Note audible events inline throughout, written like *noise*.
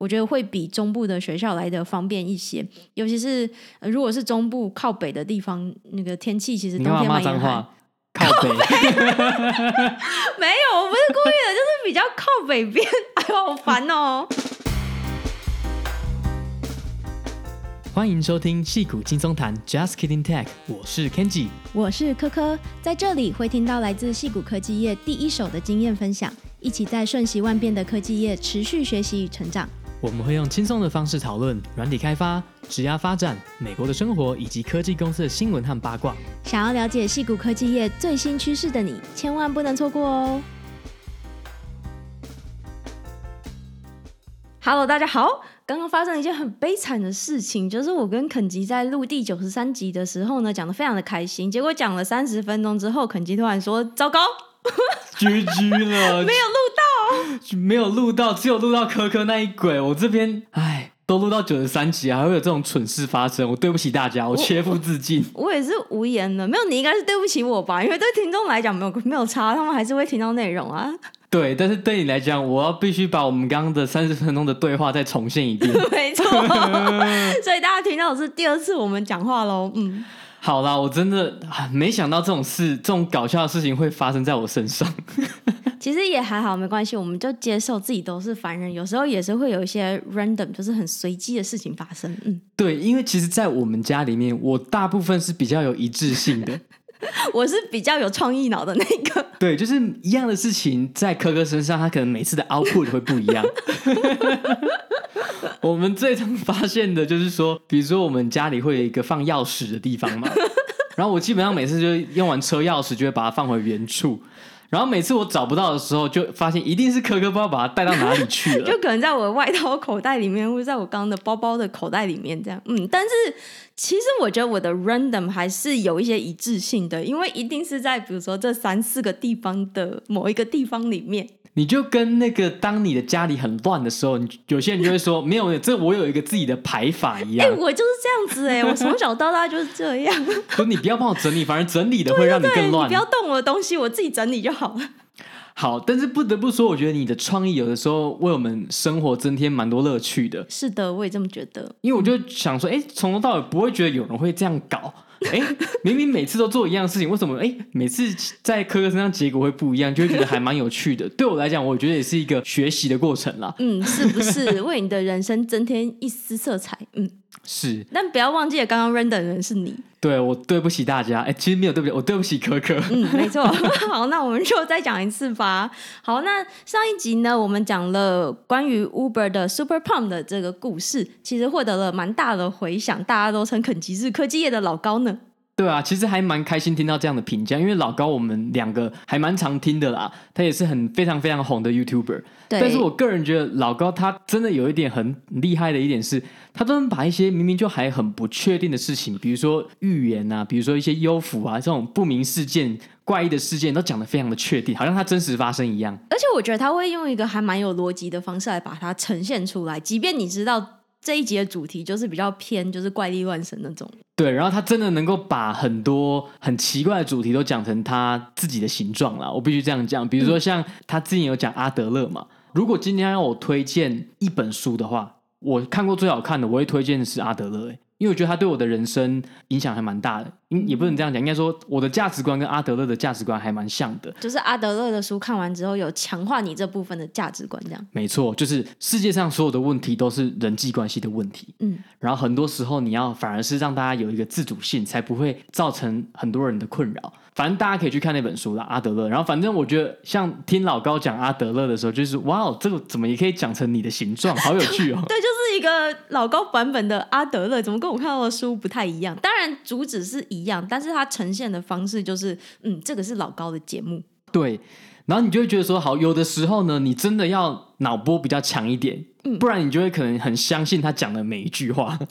我觉得会比中部的学校来的方便一些。尤其是、呃、如果是中部靠北的地方，那个天气其实冬天蛮严寒。靠北，*laughs* 没有，我不是故意的，就是比较靠北边。*laughs* 哎呦，好烦哦！*laughs* 欢迎收听戏骨轻松谈，Just Kidding Tech，我是 Kenji，我是科科，在这里会听到来自戏骨科技业第一手的经验分享，一起在瞬息万变的科技业持续学习与成长。我们会用轻松的方式讨论软体开发、职涯发展、美国的生活以及科技公司的新闻和八卦。想要了解矽谷科技业最新趋势的你，千万不能错过哦！Hello，大家好。刚刚发生了一件很悲惨的事情，就是我跟肯吉在录第九十三集的时候呢，讲的非常的开心，结果讲了三十分钟之后，肯吉突然说：“糟糕 *laughs* GG 了，*laughs* 没有录到。”没有录到，只有录到科科那一轨。我这边，唉，都录到九十三集，还会有这种蠢事发生。我对不起大家，我切腹自尽。我，*laughs* 我也是无言的，没有你应该是对不起我吧？因为对听众来讲没有没有差，他们还是会听到内容啊。对，但是对你来讲，我要必须把我们刚刚的三十分钟的对话再重现一遍。没错，所以大家听到的是第二次我们讲话喽。嗯，好啦，我真的没想到这种事，这种搞笑的事情会发生在我身上。*laughs* 其实也还好，没关系，我们就接受自己都是凡人，有时候也是会有一些 random，就是很随机的事情发生。嗯，对，因为其实，在我们家里面，我大部分是比较有一致性的，*laughs* 我是比较有创意脑的那个。对，就是一样的事情，在科科身上，他可能每次的 output 会不一样。*laughs* *laughs* 我们最常发现的就是说，比如说我们家里会有一个放钥匙的地方嘛，然后我基本上每次就用完车钥匙，就会把它放回原处。然后每次我找不到的时候，就发现一定是科科不知道把它带到哪里去了，*laughs* 就可能在我的外套口袋里面，或者在我刚刚的包包的口袋里面这样。嗯，但是其实我觉得我的 random 还是有一些一致性的，因为一定是在比如说这三四个地方的某一个地方里面。你就跟那个当你的家里很乱的时候，你有些人就会说没有，这我有一个自己的排法一样。*laughs* 哎、欸，我就是这样子哎、欸，*laughs* 我从小到大就是这样。不你不要帮我整理，反正整理的会让你更乱。你不要动我的东西，我自己整理就好了。好，但是不得不说，我觉得你的创意有的时候为我们生活增添蛮多乐趣的。是的，我也这么觉得。因为我就想说，哎、欸，从头到尾不会觉得有人会这样搞。哎，明明每次都做一样的事情，为什么哎每次在科科身上结果会不一样，就会觉得还蛮有趣的。对我来讲，我觉得也是一个学习的过程啦。嗯，是不是为你的人生增添一丝色彩？嗯，是。但不要忘记了，刚刚 render 的人是你。对，我对不起大家。哎，其实没有对不起，我对不起可可。嗯，没错。*laughs* 好，那我们就再讲一次吧。好，那上一集呢，我们讲了关于 Uber 的 Super Pump 的这个故事，其实获得了蛮大的回响，大家都称肯吉是科技业的老高呢。对啊，其实还蛮开心听到这样的评价，因为老高我们两个还蛮常听的啦，他也是很非常非常红的 YouTuber。对，但是我个人觉得老高他真的有一点很厉害的一点是，他都能把一些明明就还很不确定的事情，比如说预言啊，比如说一些幽浮啊这种不明事件、怪异的事件，都讲得非常的确定，好像他真实发生一样。而且我觉得他会用一个还蛮有逻辑的方式来把它呈现出来，即便你知道。这一集的主题就是比较偏，就是怪力乱神那种。对，然后他真的能够把很多很奇怪的主题都讲成他自己的形状了。我必须这样讲，比如说像他之前有讲阿德勒嘛。如果今天要我推荐一本书的话，我看过最好看的，我会推荐的是阿德勒。诶。因为我觉得他对我的人生影响还蛮大的，也不能这样讲，应该说我的价值观跟阿德勒的价值观还蛮像的。就是阿德勒的书看完之后，有强化你这部分的价值观，这样。没错，就是世界上所有的问题都是人际关系的问题。嗯，然后很多时候你要反而是让大家有一个自主性，才不会造成很多人的困扰。反正大家可以去看那本书啦，阿德勒。然后反正我觉得，像听老高讲阿德勒的时候，就是哇哦，这个怎么也可以讲成你的形状，好有趣哦。*laughs* 对，就是一个老高版本的阿德勒，怎么跟我看到的书不太一样？当然主旨是一样，但是它呈现的方式就是，嗯，这个是老高的节目。对，然后你就会觉得说，好，有的时候呢，你真的要脑波比较强一点。不然你就会可能很相信他讲的每一句话。*laughs*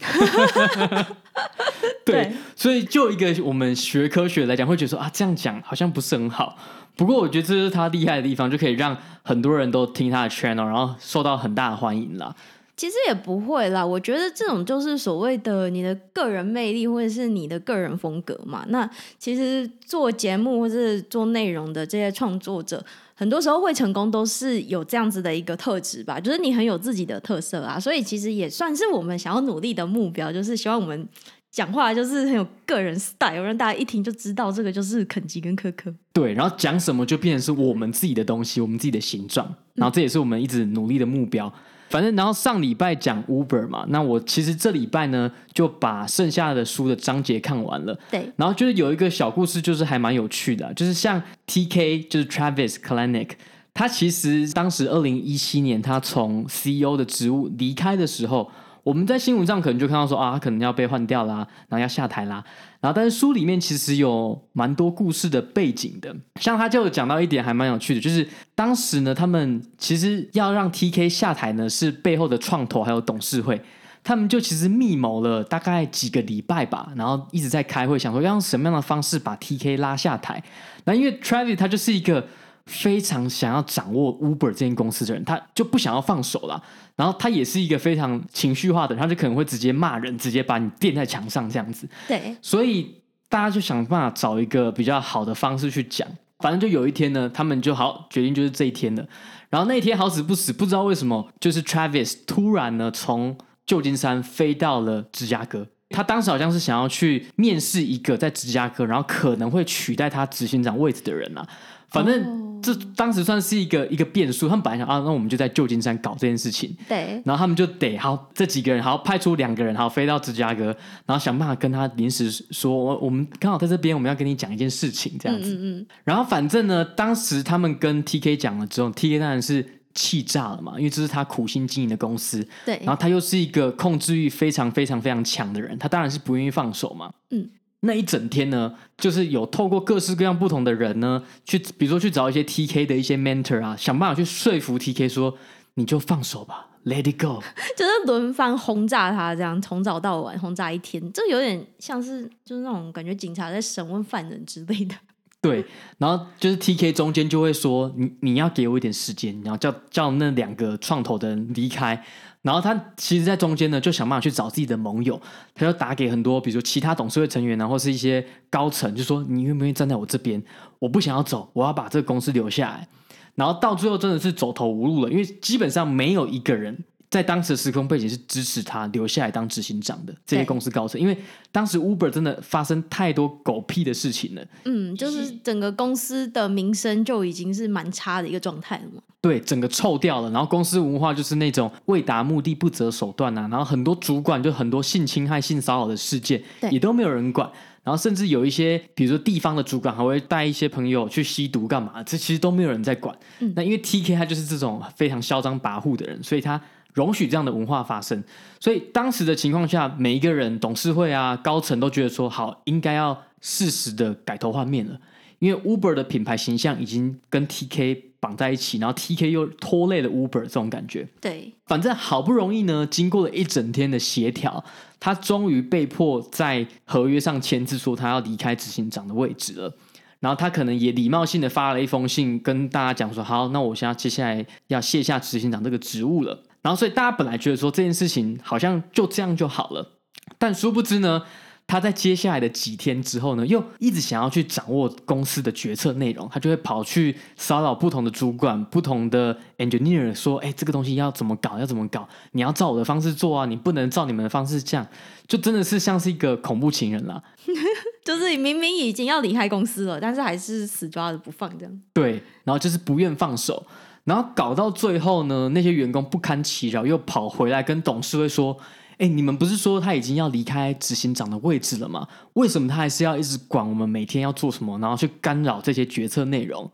对，对，所以就一个我们学科学来讲，会觉得说啊，这样讲好像不是很好。不过我觉得这是他厉害的地方，就可以让很多人都听他的 channel，然后受到很大的欢迎啦。其实也不会啦，我觉得这种就是所谓的你的个人魅力，或者是你的个人风格嘛。那其实做节目或是做内容的这些创作者，很多时候会成功，都是有这样子的一个特质吧，就是你很有自己的特色啊。所以其实也算是我们想要努力的目标，就是希望我们讲话就是很有个人 style，让大家一听就知道这个就是肯吉跟科科。对，然后讲什么就变成是我们自己的东西，我们自己的形状，然后这也是我们一直努力的目标。反正，然后上礼拜讲 Uber 嘛，那我其实这礼拜呢就把剩下的书的章节看完了。对，然后就是有一个小故事，就是还蛮有趣的，就是像 TK，就是 Travis Kalanick，他其实当时二零一七年他从 CEO 的职务离开的时候。我们在新闻上可能就看到说啊，他可能要被换掉啦，然后要下台啦，然后但是书里面其实有蛮多故事的背景的，像他就讲到一点还蛮有趣的，就是当时呢，他们其实要让 TK 下台呢，是背后的创投还有董事会，他们就其实密谋了大概几个礼拜吧，然后一直在开会，想说要用什么样的方式把 TK 拉下台。那因为 Travis 他就是一个。非常想要掌握 Uber 这间公司的人，他就不想要放手了。然后他也是一个非常情绪化的人，他就可能会直接骂人，直接把你垫在墙上这样子。对，所以大家就想办法找一个比较好的方式去讲。反正就有一天呢，他们就好决定就是这一天了。然后那一天好死不死，不知道为什么，就是 Travis 突然呢从旧金山飞到了芝加哥。他当时好像是想要去面试一个在芝加哥，然后可能会取代他执行长位置的人啊。反正这当时算是一个一个变数。他们本来想啊，那我们就在旧金山搞这件事情。对。然后他们就得好这几个人，好派出两个人，好飞到芝加哥，然后想办法跟他临时说，我我们刚好在这边，我们要跟你讲一件事情，这样子。嗯嗯。然后反正呢，当时他们跟 TK 讲了之后，TK 当然是气炸了嘛，因为这是他苦心经营的公司。对。然后他又是一个控制欲非常非常非常强的人，他当然是不愿意放手嘛。嗯。那一整天呢，就是有透过各式各样不同的人呢，去比如说去找一些 TK 的一些 mentor 啊，想办法去说服 TK 说，你就放手吧，Let it go，*laughs* 就是轮番轰炸他，这样从早到晚轰炸一天，这有点像是就是那种感觉警察在审问犯人之类的。*laughs* 对，然后就是 TK 中间就会说，你你要给我一点时间，然后叫叫那两个创投的人离开。然后他其实，在中间呢，就想办法去找自己的盟友，他就打给很多，比如说其他董事会成员然后是一些高层，就说你愿不愿意站在我这边？我不想要走，我要把这个公司留下来。然后到最后真的是走投无路了，因为基本上没有一个人。在当时的时空背景是支持他留下来当执行长的这些公司高层，因为当时 Uber 真的发生太多狗屁的事情了。嗯，就是整个公司的名声就已经是蛮差的一个状态了嘛。对，整个臭掉了，然后公司文化就是那种为达目的不择手段啊，然后很多主管就很多性侵害、性骚扰的事件也都没有人管，然后甚至有一些比如说地方的主管还会带一些朋友去吸毒干嘛，这其实都没有人在管。嗯，那因为 TK 他就是这种非常嚣张跋扈的人，所以他。容许这样的文化发生，所以当时的情况下，每一个人、董事会啊、高层都觉得说，好，应该要适时的改头换面了，因为 Uber 的品牌形象已经跟 TK 绑在一起，然后 TK 又拖累了 Uber 这种感觉。对，反正好不容易呢，经过了一整天的协调，他终于被迫在合约上签字，说他要离开执行长的位置了。然后他可能也礼貌性的发了一封信，跟大家讲说，好，那我现在接下来要卸下执行长这个职务了。然后，所以大家本来觉得说这件事情好像就这样就好了，但殊不知呢，他在接下来的几天之后呢，又一直想要去掌握公司的决策内容，他就会跑去骚扰不同的主管、不同的 engineer，说：“哎，这个东西要怎么搞？要怎么搞？你要照我的方式做啊，你不能照你们的方式这样。”就真的是像是一个恐怖情人啦，*laughs* 就是明明已经要离开公司了，但是还是死抓着不放这样。对，然后就是不愿放手。然后搞到最后呢，那些员工不堪其扰，又跑回来跟董事会说：“哎，你们不是说他已经要离开执行长的位置了吗？为什么他还是要一直管我们每天要做什么，然后去干扰这些决策内容？”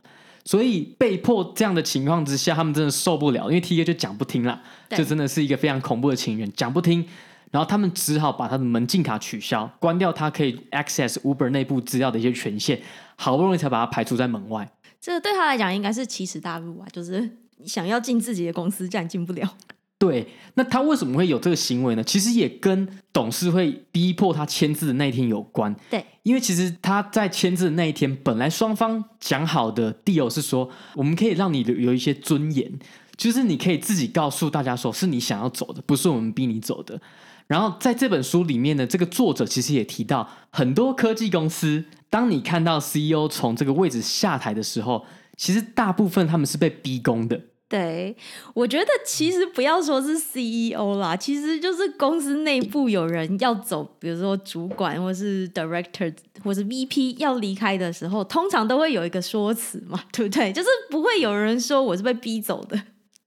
所以被迫这样的情况之下，他们真的受不了，因为 TK 就讲不听了，这真的是一个非常恐怖的情人，讲不听。然后他们只好把他的门禁卡取消，关掉他可以 access Uber 内部资料的一些权限，好不容易才把他排除在门外。这个对他来讲应该是奇耻大辱啊！就是 *laughs* 想要进自己的公司，这样进不了。*laughs* 对，那他为什么会有这个行为呢？其实也跟董事会逼迫他签字的那一天有关。对，因为其实他在签字的那一天，本来双方讲好的 deal 是说，我们可以让你有一些尊严，就是你可以自己告诉大家说，是你想要走的，不是我们逼你走的。然后在这本书里面呢，这个作者其实也提到，很多科技公司，当你看到 CEO 从这个位置下台的时候，其实大部分他们是被逼宫的。对，我觉得其实不要说是 CEO 啦，其实就是公司内部有人要走，比如说主管或是 Director 或是 VP 要离开的时候，通常都会有一个说辞嘛，对不对？就是不会有人说我是被逼走的。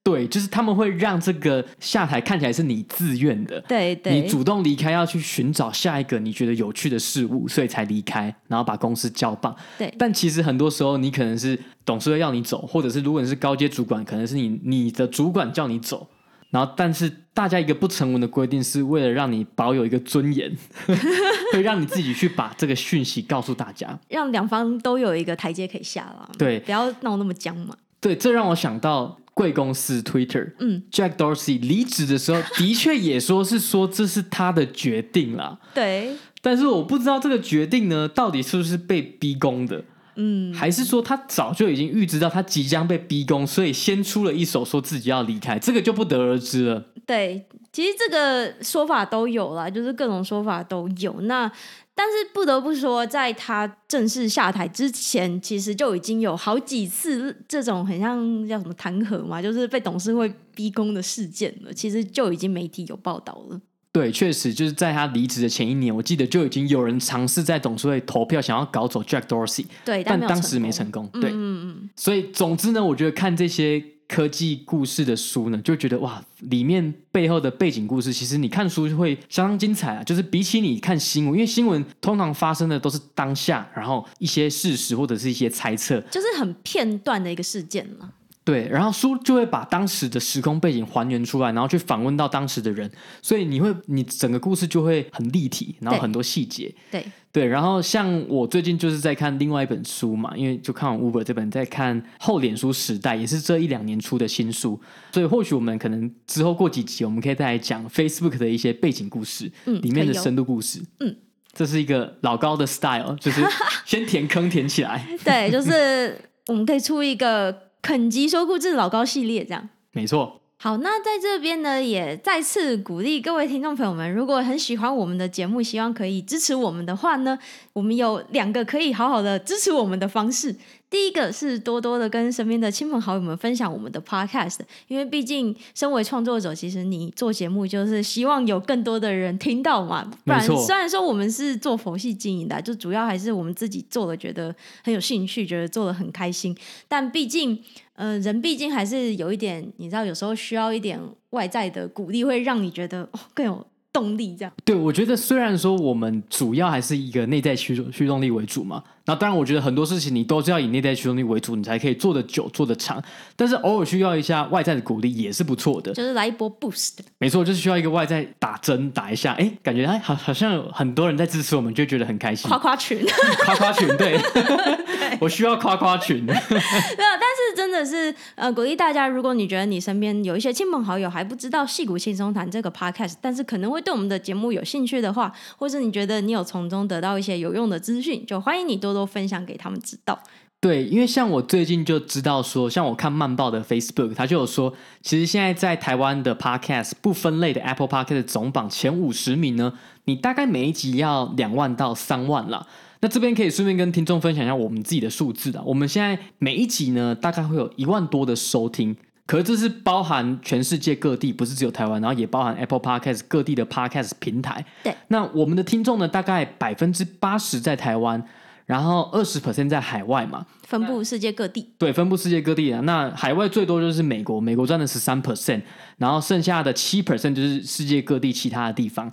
对，就是他们会让这个下台看起来是你自愿的，对对，你主动离开要去寻找下一个你觉得有趣的事物，所以才离开，然后把公司交棒。对，但其实很多时候你可能是董事会要你走，或者是如果你是高阶主管，可能是你你的主管叫你走，然后但是大家一个不成文的规定是为了让你保有一个尊严，*laughs* 会让你自己去把这个讯息告诉大家，让两方都有一个台阶可以下了。对，不要闹那么僵嘛。对，这让我想到。贵公司 Twitter，嗯，Jack Dorsey 离职的时候，的确也说是说这是他的决定啦。对，但是我不知道这个决定呢，到底是不是被逼宫的，嗯，还是说他早就已经预知到他即将被逼宫，所以先出了一手说自己要离开，这个就不得而知了。对，其实这个说法都有啦，就是各种说法都有。那但是不得不说，在他正式下台之前，其实就已经有好几次这种很像叫什么弹劾嘛，就是被董事会逼宫的事件了。其实就已经媒体有报道了。对，确实就是在他离职的前一年，我记得就已经有人尝试在董事会投票想要搞走 Jack Dorsey，对，但当时没成功。对，嗯嗯。所以总之呢，我觉得看这些。科技故事的书呢，就觉得哇，里面背后的背景故事，其实你看书就会相当精彩啊。就是比起你看新闻，因为新闻通常发生的都是当下，然后一些事实或者是一些猜测，就是很片段的一个事件嘛。对，然后书就会把当时的时空背景还原出来，然后去访问到当时的人，所以你会，你整个故事就会很立体，然后很多细节。对对，然后像我最近就是在看另外一本书嘛，因为就看完 Uber 这本，在看后脸书时代，也是这一两年出的新书，所以或许我们可能之后过几集，我们可以再来讲 Facebook 的一些背景故事，嗯，里面的深度故事，嗯，这是一个老高的 style，就是 *laughs* 先填坑填起来，*laughs* 对，就是我们可以出一个。肯吉说故事老高系列这样，没错。好，那在这边呢，也再次鼓励各位听众朋友们，如果很喜欢我们的节目，希望可以支持我们的话呢，我们有两个可以好好的支持我们的方式。第一个是多多的跟身边的亲朋好友们分享我们的 podcast，因为毕竟身为创作者，其实你做节目就是希望有更多的人听到嘛。不然，虽然说我们是做佛系经营的，就主要还是我们自己做了，觉得很有兴趣，觉得做的很开心，但毕竟。呃，人毕竟还是有一点，你知道，有时候需要一点外在的鼓励，会让你觉得哦更有动力。这样。对，我觉得虽然说我们主要还是一个内在驱驱动力为主嘛。那当然，我觉得很多事情你都是要以内在驱动力为主，你才可以做得久、做得长。但是偶尔需要一下外在的鼓励也是不错的，就是来一波 boost。没错，就是需要一个外在打针打一下，哎，感觉哎好好像有很多人在支持我们，就觉得很开心。夸夸群，夸夸群，对，*laughs* 对我需要夸夸群。没有，但是真的是呃鼓励大家，如果你觉得你身边有一些亲朋好友还不知道《戏骨轻松谈》这个 podcast，但是可能会对我们的节目有兴趣的话，或是你觉得你有从中得到一些有用的资讯，就欢迎你多多分享给他们。知道，对，因为像我最近就知道说，像我看漫报的 Facebook，他就有说，其实现在在台湾的 Podcast 不分类的 Apple Podcast 总榜前五十名呢，你大概每一集要两万到三万啦。那这边可以顺便跟听众分享一下我们自己的数字啊，我们现在每一集呢，大概会有一万多的收听，可是这是包含全世界各地，不是只有台湾，然后也包含 Apple Podcast 各地的 Podcast 平台。对，那我们的听众呢，大概百分之八十在台湾。然后二十 percent 在海外嘛，分布世界各地。对，分布世界各地啊。那海外最多就是美国，美国占了十三 percent，然后剩下的七 percent 就是世界各地其他的地方。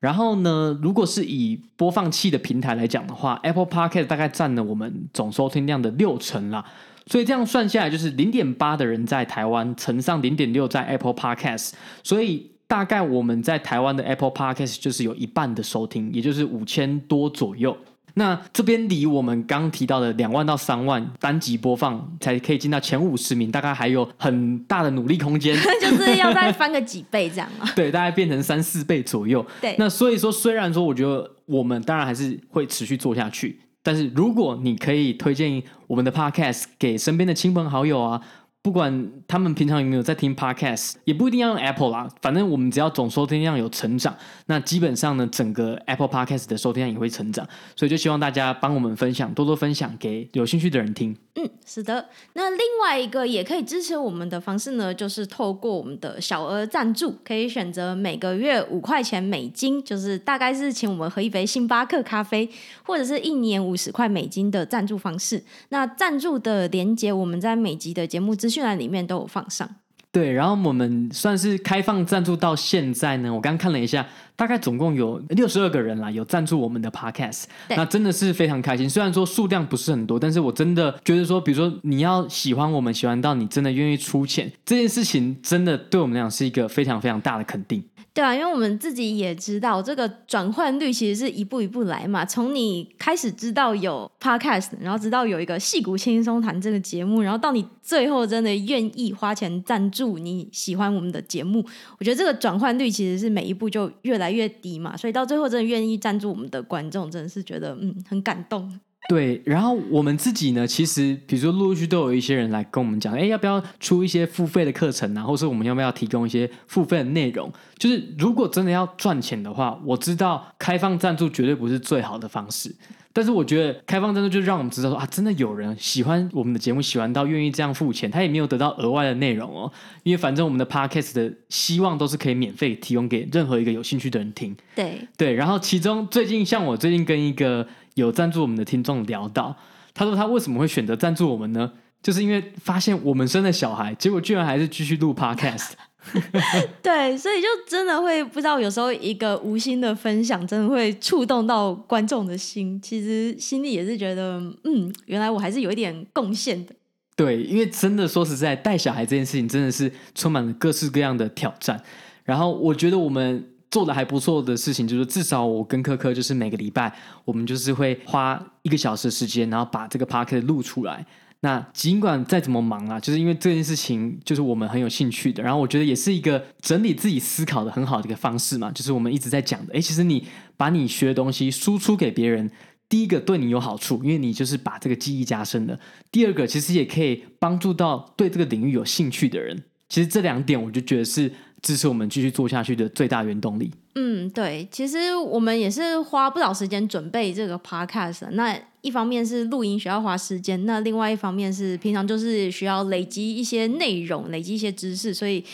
然后呢，如果是以播放器的平台来讲的话，Apple Podcast 大概占了我们总收听量的六成啦。所以这样算下来，就是零点八的人在台湾乘上零点六在 Apple Podcast，所以大概我们在台湾的 Apple Podcast 就是有一半的收听，也就是五千多左右。那这边离我们刚提到的两万到三万单集播放才可以进到前五十名，大概还有很大的努力空间，*laughs* 就是要再翻个几倍这样啊？*laughs* 对，大概变成三四倍左右。对，那所以说，虽然说我觉得我们当然还是会持续做下去，但是如果你可以推荐我们的 Podcast 给身边的亲朋好友啊，不管他们平常有没有在听 Podcast，也不一定要用 Apple 啦，反正我们只要总收听量有成长，那基本上呢，整个 Apple Podcast 的收听量也会成长，所以就希望大家帮我们分享，多多分享给有兴趣的人听。嗯，是的。那另外一个也可以支持我们的方式呢，就是透过我们的小额赞助，可以选择每个月五块钱美金，就是大概是请我们喝一杯星巴克咖啡，或者是一年五十块美金的赞助方式。那赞助的连接，我们在每集的节目资讯栏里面都有放上。对，然后我们算是开放赞助到现在呢，我刚刚看了一下，大概总共有六十二个人啦，有赞助我们的 podcast，那真的是非常开心。虽然说数量不是很多，但是我真的觉得说，比如说你要喜欢我们，喜欢到你真的愿意出钱，这件事情真的对我们来讲是一个非常非常大的肯定。对啊，因为我们自己也知道，这个转换率其实是一步一步来嘛。从你开始知道有 podcast，然后知道有一个戏骨轻松谈这个节目，然后到你最后真的愿意花钱赞助你喜欢我们的节目，我觉得这个转换率其实是每一步就越来来越低嘛。所以到最后真的愿意赞助我们的观众，真的是觉得嗯很感动。对，然后我们自己呢，其实比如说陆陆续续都有一些人来跟我们讲，哎，要不要出一些付费的课程啊，或是我们要不要提供一些付费的内容？就是如果真的要赚钱的话，我知道开放赞助绝对不是最好的方式，但是我觉得开放赞助就让我们知道说啊，真的有人喜欢我们的节目，喜欢到愿意这样付钱，他也没有得到额外的内容哦，因为反正我们的 podcast 的希望都是可以免费提供给任何一个有兴趣的人听。对对，然后其中最近像我最近跟一个。有赞助我们的听众聊到，他说他为什么会选择赞助我们呢？就是因为发现我们生了小孩，结果居然还是继续录 podcast。*laughs* 对，所以就真的会不知道，有时候一个无心的分享，真的会触动到观众的心。其实心里也是觉得，嗯，原来我还是有一点贡献的。对，因为真的说实在，带小孩这件事情真的是充满了各式各样的挑战。然后我觉得我们。做的还不错的事情，就是至少我跟柯柯就是每个礼拜，我们就是会花一个小时的时间，然后把这个 podcast 录出来。那尽管再怎么忙啊，就是因为这件事情就是我们很有兴趣的，然后我觉得也是一个整理自己思考的很好的一个方式嘛。就是我们一直在讲的，诶，其实你把你学的东西输出给别人，第一个对你有好处，因为你就是把这个记忆加深了；第二个，其实也可以帮助到对这个领域有兴趣的人。其实这两点，我就觉得是。支持我们继续做下去的最大原动力。嗯，对，其实我们也是花不少时间准备这个 podcast。那一方面是录音需要花时间，那另外一方面是平常就是需要累积一些内容，累积一些知识。所以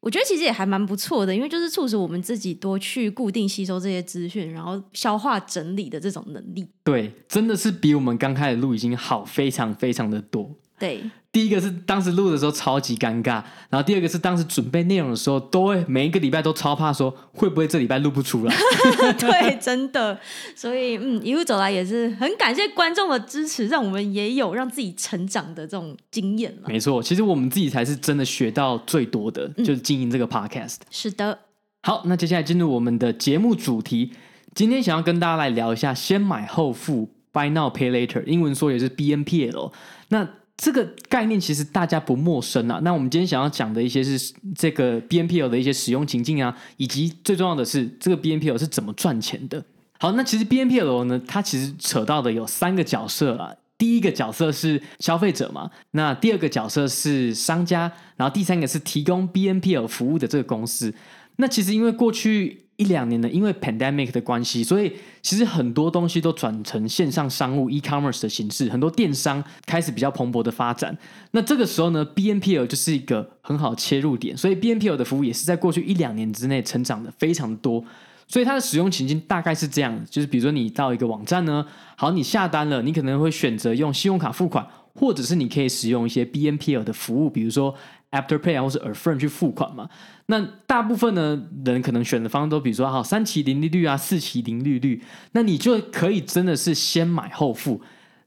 我觉得其实也还蛮不错的，因为就是促使我们自己多去固定吸收这些资讯，然后消化整理的这种能力。对，真的是比我们刚开始录已经好非常非常的多。对。第一个是当时录的时候超级尴尬，然后第二个是当时准备内容的时候，都会每一个礼拜都超怕说会不会这礼拜录不出来。*laughs* 对，真的，所以嗯，一路走来也是很感谢观众的支持，让我们也有让自己成长的这种经验了。没错，其实我们自己才是真的学到最多的，就是经营这个 podcast。嗯，是的，好，那接下来进入我们的节目主题，今天想要跟大家来聊一下先买后付 （Buy Now Pay Later），英文说也是 BNPL。那这个概念其实大家不陌生啊。那我们今天想要讲的一些是这个 BNPL 的一些使用情境啊，以及最重要的是这个 BNPL 是怎么赚钱的。好，那其实 BNPL 呢，它其实扯到的有三个角色啊。第一个角色是消费者嘛，那第二个角色是商家，然后第三个是提供 BNPL 服务的这个公司。那其实因为过去一两年呢，因为 pandemic 的关系，所以其实很多东西都转成线上商务 e-commerce 的形式，很多电商开始比较蓬勃的发展。那这个时候呢，BNPL 就是一个很好切入点，所以 BNPL 的服务也是在过去一两年之内成长的非常多。所以它的使用情境大概是这样，就是比如说你到一个网站呢，好，你下单了，你可能会选择用信用卡付款，或者是你可以使用一些 BNPL 的服务，比如说 Afterpay 啊，或是 Affirm 去付款嘛。那大部分呢人可能选的方式都比如说好三期零利率啊，四期零利率，那你就可以真的是先买后付。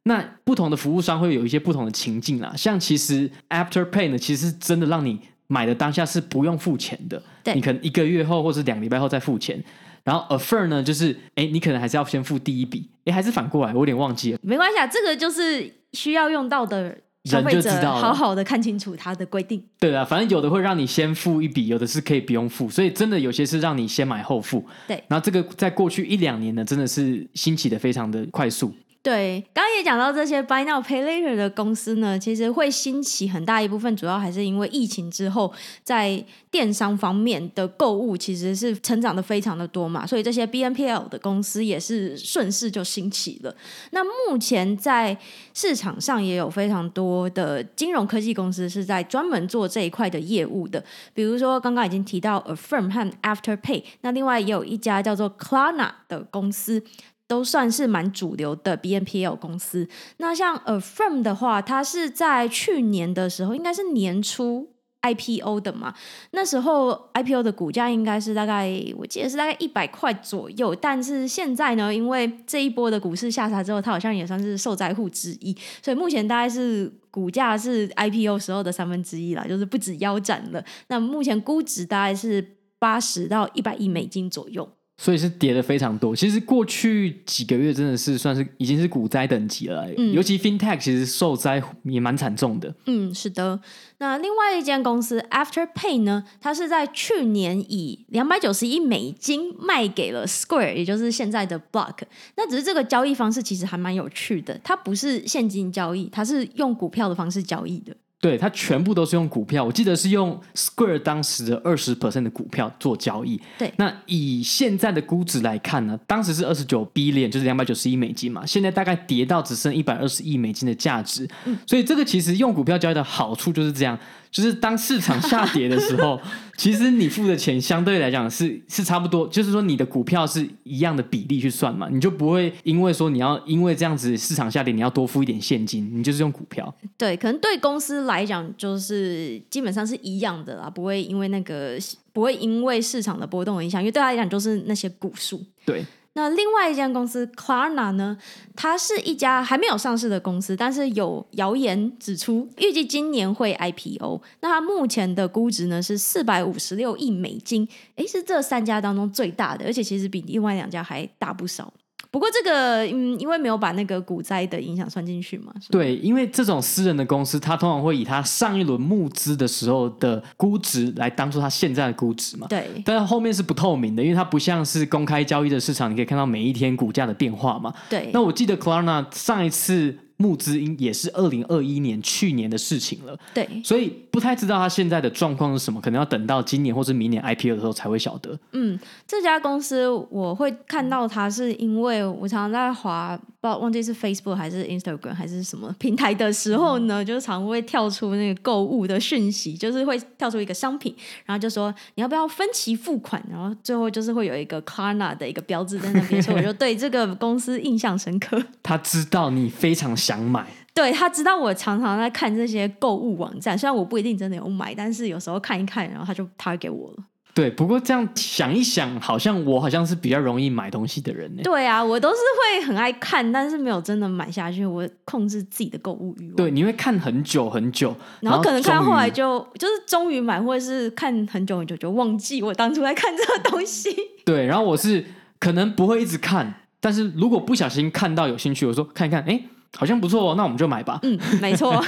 那不同的服务商会有一些不同的情境啦，像其实 Afterpay 呢，其实真的让你买的当下是不用付钱的，对，你可能一个月后或是两礼拜后再付钱。然后 Affirm 呢，就是哎，你可能还是要先付第一笔，哎，还是反过来，我有点忘记了。没关系啊，这个就是需要用到的。消费者好好的看清楚它的规定。对啊，反正有的会让你先付一笔，有的是可以不用付，所以真的有些是让你先买后付。对，然后这个在过去一两年呢，真的是兴起的非常的快速。对，刚刚也讲到这些 Buy Now Pay Later 的公司呢，其实会兴起很大一部分，主要还是因为疫情之后，在电商方面的购物其实是成长的非常的多嘛，所以这些 BNPL 的公司也是顺势就兴起了。那目前在市场上也有非常多的金融科技公司是在专门做这一块的业务的，比如说刚刚已经提到 Affirm 和 Afterpay，那另外也有一家叫做 Klarna 的公司。都算是蛮主流的 BNPL 公司。那像 Affirm 的话，它是在去年的时候，应该是年初 IPO 的嘛。那时候 IPO 的股价应该是大概，我记得是大概一百块左右。但是现在呢，因为这一波的股市下杀之后，它好像也算是受灾户之一。所以目前大概是股价是 IPO 时候的三分之一啦，就是不止腰斩了。那目前估值大概是八十到一百亿美金左右。所以是跌的非常多。其实过去几个月真的是算是已经是股灾等级了，嗯、尤其 FinTech 其实受灾也蛮惨重的。嗯，是的。那另外一间公司 Afterpay 呢，它是在去年以两百九十亿美金卖给了 Square，也就是现在的 Block。那只是这个交易方式其实还蛮有趣的，它不是现金交易，它是用股票的方式交易的。对，它全部都是用股票，我记得是用 Square 当时的二十 percent 的股票做交易。对，那以现在的估值来看呢，当时是二十九 billion，就是两百九十亿美金嘛，现在大概跌到只剩一百二十亿美金的价值。嗯，所以这个其实用股票交易的好处就是这样。就是当市场下跌的时候，*laughs* 其实你付的钱相对来讲是是差不多，就是说你的股票是一样的比例去算嘛，你就不会因为说你要因为这样子市场下跌，你要多付一点现金，你就是用股票。对，可能对公司来讲就是基本上是一样的啦，不会因为那个不会因为市场的波动影响，因为对他来讲就是那些股数。对。那另外一间公司 Klarna 呢，它是一家还没有上市的公司，但是有谣言指出，预计今年会 IPO。那它目前的估值呢是四百五十六亿美金，诶，是这三家当中最大的，而且其实比另外两家还大不少。不过这个，嗯，因为没有把那个股灾的影响算进去嘛。对，因为这种私人的公司，它通常会以它上一轮募资的时候的估值来当做它现在的估值嘛。对。但是后面是不透明的，因为它不像是公开交易的市场，你可以看到每一天股价的变化嘛。对。那我记得 Clarna 上一次。募资应也是二零二一年去年的事情了，对，所以不太知道他现在的状况是什么，可能要等到今年或是明年 IPO 的时候才会晓得。嗯，这家公司我会看到它，是因为我常常在滑，不知道忘记是 Facebook 还是 Instagram 还是什么平台的时候呢，嗯、就常会跳出那个购物的讯息，就是会跳出一个商品，然后就说你要不要分期付款，然后最后就是会有一个 Klarna 的一个标志在那边，所以我就对这个公司印象深刻。*laughs* 他知道你非常想。想买，对，他知道我常常在看这些购物网站，虽然我不一定真的有买，但是有时候看一看，然后他就他给我了。对，不过这样想一想，好像我好像是比较容易买东西的人呢。对啊，我都是会很爱看，但是没有真的买下去。我控制自己的购物欲望。对，你会看很久很久，然后可能看到后来就就是终于买，或者是看很久很久就忘记我当初在看这个东西。*laughs* 对，然后我是可能不会一直看，但是如果不小心看到有兴趣，我说看一看，哎。好像不错哦，那我们就买吧。嗯，没错。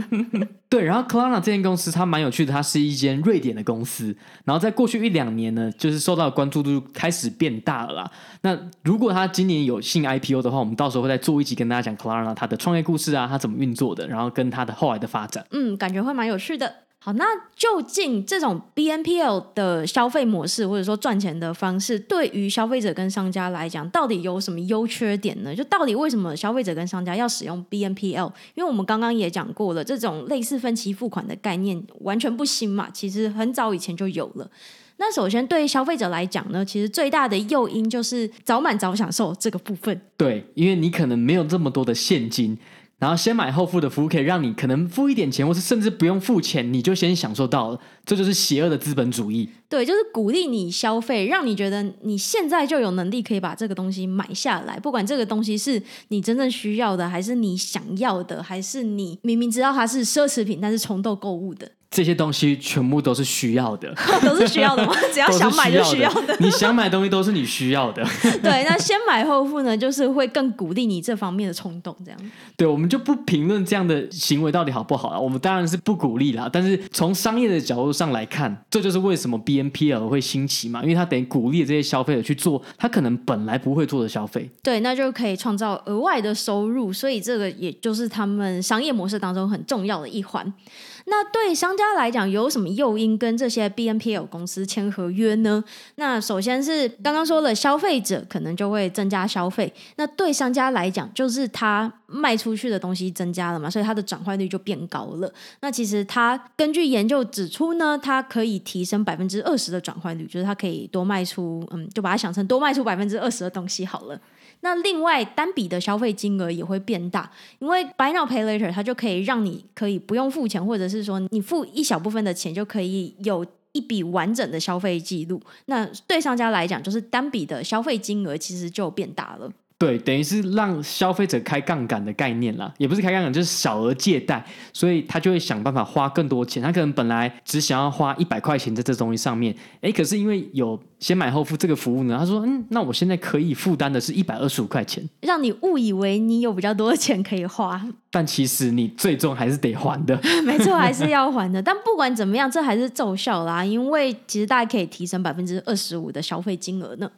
*laughs* 对，然后 Klarna 这间公司它蛮有趣的，它是一间瑞典的公司。然后在过去一两年呢，就是受到的关注度开始变大了啦。那如果它今年有新 IPO 的话，我们到时候会再做一集跟大家讲 Klarna 它的创业故事啊，它怎么运作的，然后跟它的后来的发展。嗯，感觉会蛮有趣的。好，那究竟这种 BNPL 的消费模式或者说赚钱的方式，对于消费者跟商家来讲，到底有什么优缺点呢？就到底为什么消费者跟商家要使用 BNPL？因为我们刚刚也讲过了，这种类似分期付款的概念完全不新嘛，其实很早以前就有了。那首先对于消费者来讲呢，其实最大的诱因就是早买早享受这个部分。对，因为你可能没有这么多的现金。然后先买后付的服务可以让你可能付一点钱，或是甚至不用付钱，你就先享受到了。这就是邪恶的资本主义。对，就是鼓励你消费，让你觉得你现在就有能力可以把这个东西买下来。不管这个东西是你真正需要的，还是你想要的，还是你明明知道它是奢侈品，但是冲动购物的。这些东西全部都是需要的，都是需要的吗？*laughs* 只要想买就需要的。你想买的东西都是你需要的。*laughs* 对，那先买后付呢，就是会更鼓励你这方面的冲动，这样。*laughs* 对，我们就不评论这样的行为到底好不好了。我们当然是不鼓励啦。但是从商业的角度上来看，这就是为什么 BNPL 会兴起嘛，因为它等于鼓励这些消费者去做他可能本来不会做的消费。对，那就可以创造额外的收入，所以这个也就是他们商业模式当中很重要的一环。那对商家来讲，有什么诱因跟这些 BNPL 公司签合约呢？那首先是刚刚说了，消费者可能就会增加消费。那对商家来讲，就是他卖出去的东西增加了嘛，所以它的转换率就变高了。那其实他根据研究指出呢，它可以提升百分之二十的转换率，就是它可以多卖出，嗯，就把它想成多卖出百分之二十的东西好了。那另外单笔的消费金额也会变大，因为 Buy Now Pay Later 它就可以让你可以不用付钱，或者是说你付一小部分的钱就可以有一笔完整的消费记录。那对商家来讲，就是单笔的消费金额其实就变大了。对，等于是让消费者开杠杆的概念啦，也不是开杠杆，就是小额借贷，所以他就会想办法花更多钱。他可能本来只想要花一百块钱在这东西上面，哎，可是因为有先买后付这个服务呢，他说，嗯，那我现在可以负担的是一百二十五块钱，让你误以为你有比较多的钱可以花，但其实你最终还是得还的。*laughs* 没错，还是要还的。*laughs* 但不管怎么样，这还是奏效啦，因为其实大家可以提升百分之二十五的消费金额呢。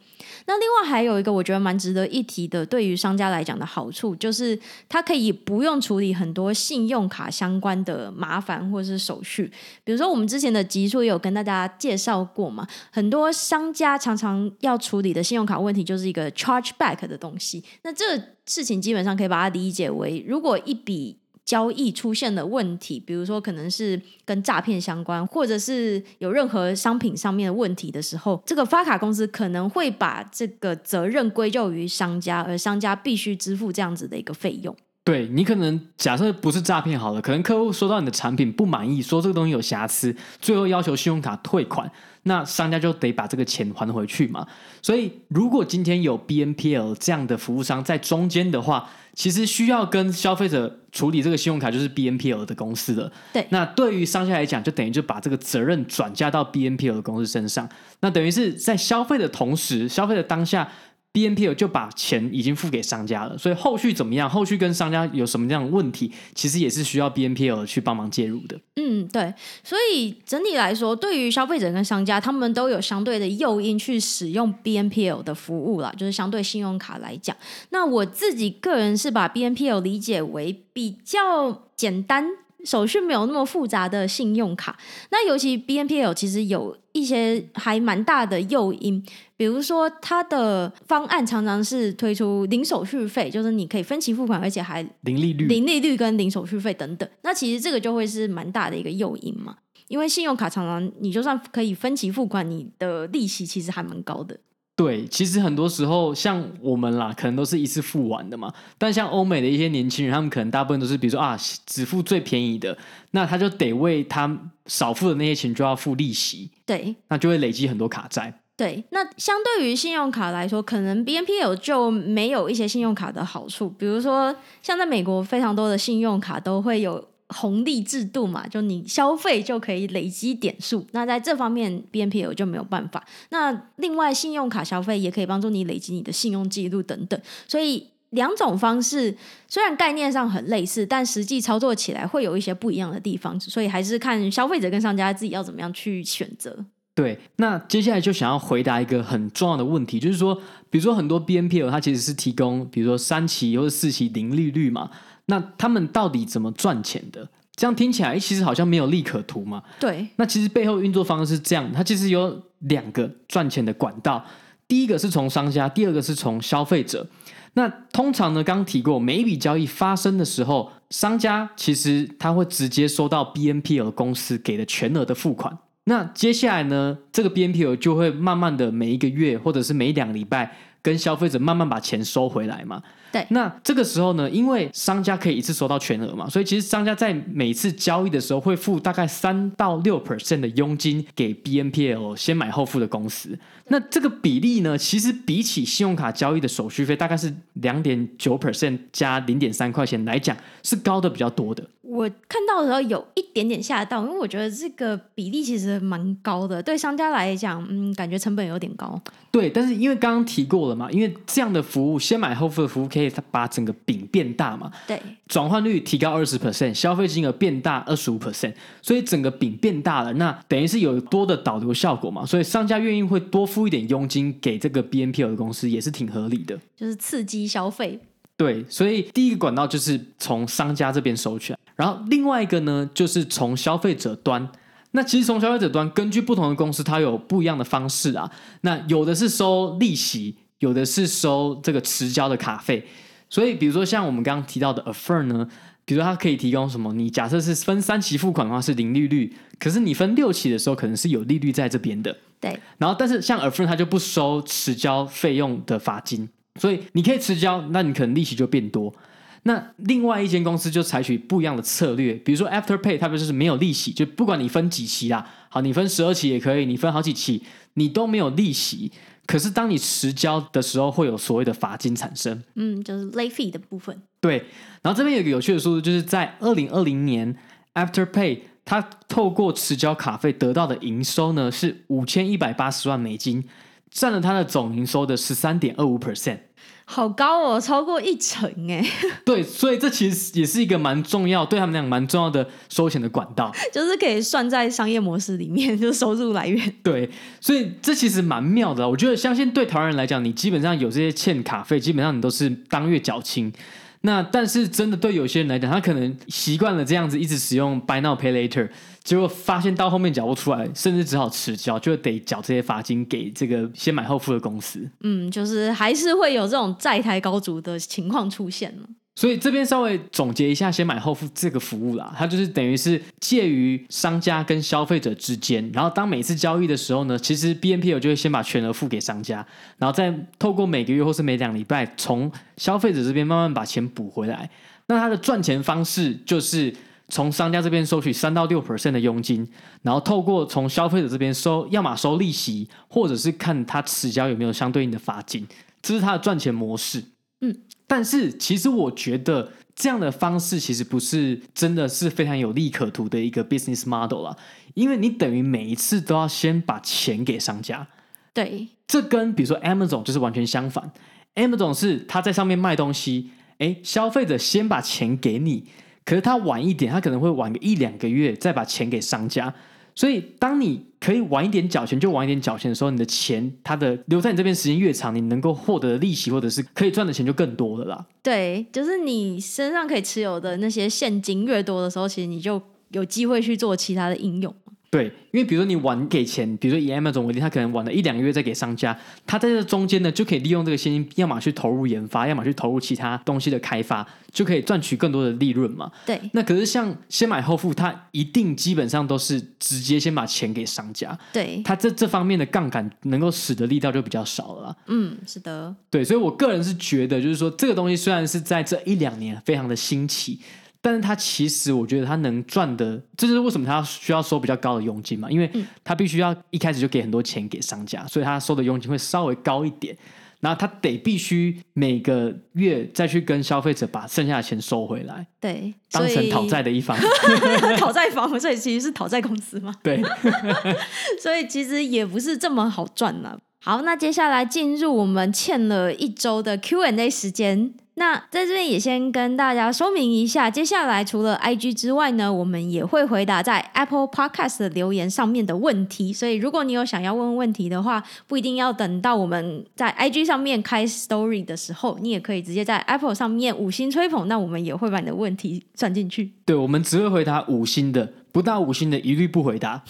那另外还有一个我觉得蛮值得一提的，对于商家来讲的好处，就是它可以不用处理很多信用卡相关的麻烦或是手续。比如说我们之前的集数也有跟大家介绍过嘛，很多商家常常要处理的信用卡问题就是一个 chargeback 的东西。那这个事情基本上可以把它理解为，如果一笔交易出现了问题，比如说可能是跟诈骗相关，或者是有任何商品上面的问题的时候，这个发卡公司可能会把这个责任归咎于商家，而商家必须支付这样子的一个费用。对，你可能假设不是诈骗好了，可能客户收到你的产品不满意，说这个东西有瑕疵，最后要求信用卡退款，那商家就得把这个钱还回去嘛。所以如果今天有 BNPL 这样的服务商在中间的话，其实需要跟消费者处理这个信用卡就是 BNPL 的公司了。对，那对于商家来讲，就等于就把这个责任转嫁到 BNPL 的公司身上，那等于是在消费的同时，消费的当下。BNPL 就把钱已经付给商家了，所以后续怎么样？后续跟商家有什么样的问题，其实也是需要 BNPL 去帮忙介入的。嗯，对。所以整体来说，对于消费者跟商家，他们都有相对的诱因去使用 BNPL 的服务啦，就是相对信用卡来讲。那我自己个人是把 BNPL 理解为比较简单。手续没有那么复杂的信用卡，那尤其 BNPL 其实有一些还蛮大的诱因，比如说它的方案常常是推出零手续费，就是你可以分期付款，而且还零利率、零利率跟零手续费等等。那其实这个就会是蛮大的一个诱因嘛，因为信用卡常常你就算可以分期付款，你的利息其实还蛮高的。对，其实很多时候像我们啦，可能都是一次付完的嘛。但像欧美的一些年轻人，他们可能大部分都是，比如说啊，只付最便宜的，那他就得为他少付的那些钱就要付利息。对，那就会累积很多卡债。对，那相对于信用卡来说，可能 BNPL 就没有一些信用卡的好处，比如说像在美国，非常多的信用卡都会有。红利制度嘛，就你消费就可以累积点数。那在这方面，BNPL 就没有办法。那另外，信用卡消费也可以帮助你累积你的信用记录等等。所以两种方式虽然概念上很类似，但实际操作起来会有一些不一样的地方。所以还是看消费者跟商家自己要怎么样去选择。对，那接下来就想要回答一个很重要的问题，就是说，比如说很多 BNPL 它其实是提供，比如说三期或者四期零利率嘛。那他们到底怎么赚钱的？这样听起来，其实好像没有利可图嘛。对。那其实背后运作方式是这样，它其实有两个赚钱的管道。第一个是从商家，第二个是从消费者。那通常呢，刚刚提过，每一笔交易发生的时候，商家其实他会直接收到 BNPL 公司给的全额的付款。那接下来呢，这个 BNPL 就会慢慢的每一个月或者是每两个礼拜跟消费者慢慢把钱收回来嘛。对，那这个时候呢，因为商家可以一次收到全额嘛，所以其实商家在每次交易的时候会付大概三到六 percent 的佣金给 BNPL 先买后付的公司。那这个比例呢，其实比起信用卡交易的手续费大概是两点九 percent 加零点三块钱来讲，是高的比较多的。我看到的时候有一点点吓到，因为我觉得这个比例其实蛮高的，对商家来讲，嗯，感觉成本有点高。对，但是因为刚刚提过了嘛，因为这样的服务，先买后付的服务，可以把整个饼变大嘛。对，转换率提高二十 percent，消费金额变大二十五 percent，所以整个饼变大了，那等于是有多的导流效果嘛，所以商家愿意会多付一点佣金给这个 BNPL 的公司，也是挺合理的，就是刺激消费。对，所以第一个管道就是从商家这边收取来，然后另外一个呢，就是从消费者端。那其实从消费者端，根据不同的公司，它有不一样的方式啊。那有的是收利息，有的是收这个迟交的卡费。所以，比如说像我们刚刚提到的 Affirm 呢，比如说它可以提供什么？你假设是分三期付款的话是零利率，可是你分六期的时候可能是有利率在这边的。对。然后，但是像 Affirm 它就不收迟交费用的罚金。所以你可以迟交，那你可能利息就变多。那另外一间公司就采取不一样的策略，比如说 Afterpay，它不就是没有利息，就不管你分几期啦，好，你分十二期也可以，你分好几期，你都没有利息。可是当你持交的时候，会有所谓的罚金产生。嗯，就是 late fee 的部分。对。然后这边有一个有趣的数字，就是在二零二零年，Afterpay 它透过持交卡费得到的营收呢是五千一百八十万美金。占了它的总营收的十三点二五 percent，好高哦，超过一成哎。*laughs* 对，所以这其实也是一个蛮重要，对他们俩蛮重要的收钱的管道，*laughs* 就是可以算在商业模式里面，就是收入来源。对，所以这其实蛮妙的。我觉得，相信对台湾人来讲，你基本上有这些欠卡费，基本上你都是当月缴清。那但是真的对有些人来讲，他可能习惯了这样子一直使用 Buy Now Pay Later，结果发现到后面缴不出来，甚至只好迟交，就得缴这些罚金给这个先买后付的公司。嗯，就是还是会有这种债台高筑的情况出现了。所以这边稍微总结一下，先买后付这个服务啦，它就是等于是介于商家跟消费者之间，然后当每次交易的时候呢，其实 BNPL 就会先把全额付给商家，然后再透过每个月或是每两礼拜从消费者这边慢慢把钱补回来。那它的赚钱方式就是从商家这边收取三到六 percent 的佣金，然后透过从消费者这边收，要么收利息，或者是看他迟交有没有相对应的罚金，这是他的赚钱模式。嗯。但是，其实我觉得这样的方式其实不是真的是非常有利可图的一个 business model 啦，因为你等于每一次都要先把钱给商家。对，这跟比如说 Amazon 就是完全相反。Amazon 是他在上面卖东西，诶，消费者先把钱给你，可是他晚一点，他可能会晚个一两个月再把钱给商家。所以，当你可以晚一点缴钱，就晚一点缴钱的时候，你的钱他的留在你这边时间越长，你能够获得的利息或者是可以赚的钱就更多了啦。对，就是你身上可以持有的那些现金越多的时候，其实你就有机会去做其他的应用。对，因为比如说你晚给钱，比如说以 Amazon 为例，他可能晚了一两个月再给商家，他在这中间呢就可以利用这个现金，要么去投入研发，要么去投入其他东西的开发，就可以赚取更多的利润嘛。对。那可是像先买后付，他一定基本上都是直接先把钱给商家。对。他这这方面的杠杆能够使得力道就比较少了。嗯，是的。对，所以我个人是觉得，就是说这个东西虽然是在这一两年非常的新奇。但是他其实，我觉得他能赚的，这就是为什么他需要收比较高的佣金嘛，因为他必须要一开始就给很多钱给商家，所以他收的佣金会稍微高一点。然后他得必须每个月再去跟消费者把剩下的钱收回来，对，当成讨债的一方，*laughs* 讨债方，*laughs* 所以其实是讨债公司嘛，对，*laughs* 所以其实也不是这么好赚呢。好，那接下来进入我们欠了一周的 Q&A 时间。那在这边也先跟大家说明一下，接下来除了 IG 之外呢，我们也会回答在 Apple Podcast 留言上面的问题。所以如果你有想要问问题的话，不一定要等到我们在 IG 上面开 Story 的时候，你也可以直接在 Apple 上面五星吹捧，那我们也会把你的问题算进去。对，我们只会回答五星的。不到五星的一律不回答，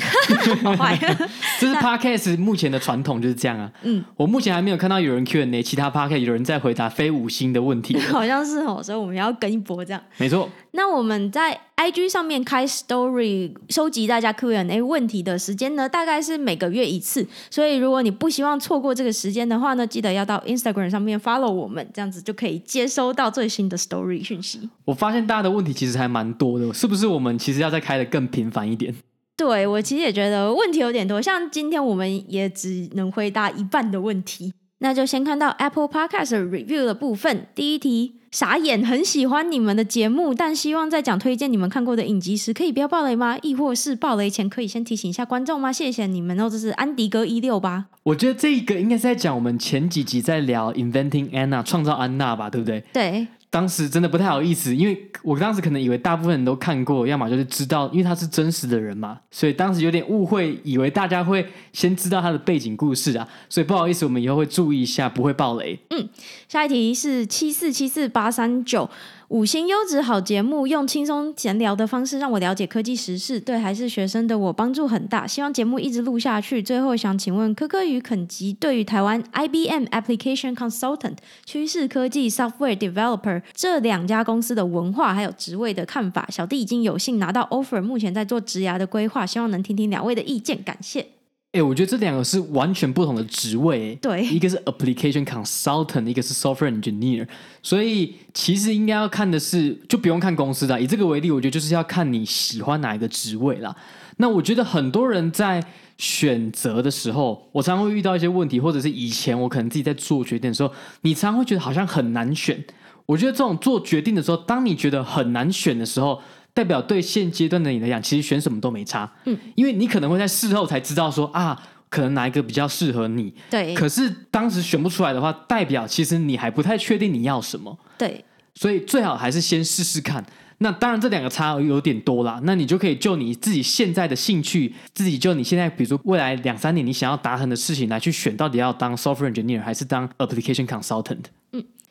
好坏，*laughs* 这是 Podcast 目前的传统就是这样啊。嗯，我目前还没有看到有人 Q&A，其他 Podcast 有人在回答非五星的问题，*laughs* 好像是哦，所以我们要跟一波这样。没错。那我们在 IG 上面开 Story 收集大家 Q&A 问题的时间呢，大概是每个月一次。所以如果你不希望错过这个时间的话呢，记得要到 Instagram 上面 follow 我们，这样子就可以接收到最新的 Story 讯息。我发现大家的问题其实还蛮多的，是不是？我们其实要再开的更频繁一点。对，我其实也觉得问题有点多，像今天我们也只能回答一半的问题。那就先看到 Apple Podcast Review 的部分，第一题。傻眼，很喜欢你们的节目，但希望在讲推荐你们看过的影集时，可以不要爆雷吗？亦或是爆雷前可以先提醒一下观众吗？谢谢你们哦，这是安迪哥一六八。我觉得这一个应该是在讲我们前几集在聊 Inventing Anna 创造安娜吧，对不对？对。当时真的不太好意思，因为我当时可能以为大部分人都看过，要么就是知道，因为他是真实的人嘛，所以当时有点误会，以为大家会先知道他的背景故事啊，所以不好意思，我们以后会注意一下，不会爆雷。嗯，下一题是七四七四八三九。五星优质好节目，用轻松闲聊的方式让我了解科技时事，对还是学生的我帮助很大。希望节目一直录下去。最后想请问科科与肯吉对于台湾 IBM Application Consultant、趋势科技 Software Developer 这两家公司的文化还有职位的看法。小弟已经有幸拿到 offer，目前在做职涯的规划，希望能听听两位的意见，感谢。哎，我觉得这两个是完全不同的职位，对，一个是 application consultant，一个是 software engineer，所以其实应该要看的是，就不用看公司的。以这个为例，我觉得就是要看你喜欢哪一个职位啦。那我觉得很多人在选择的时候，我常常会遇到一些问题，或者是以前我可能自己在做决定的时候，你常常会觉得好像很难选。我觉得这种做决定的时候，当你觉得很难选的时候，代表对现阶段的你来讲，其实选什么都没差。嗯，因为你可能会在事后才知道说啊，可能哪一个比较适合你。对。可是当时选不出来的话，代表其实你还不太确定你要什么。对。所以最好还是先试试看。那当然这两个差额有点多啦，那你就可以就你自己现在的兴趣，自己就你现在比如说未来两三年你想要达成的事情来去选，到底要当 software engineer 还是当 application consultant。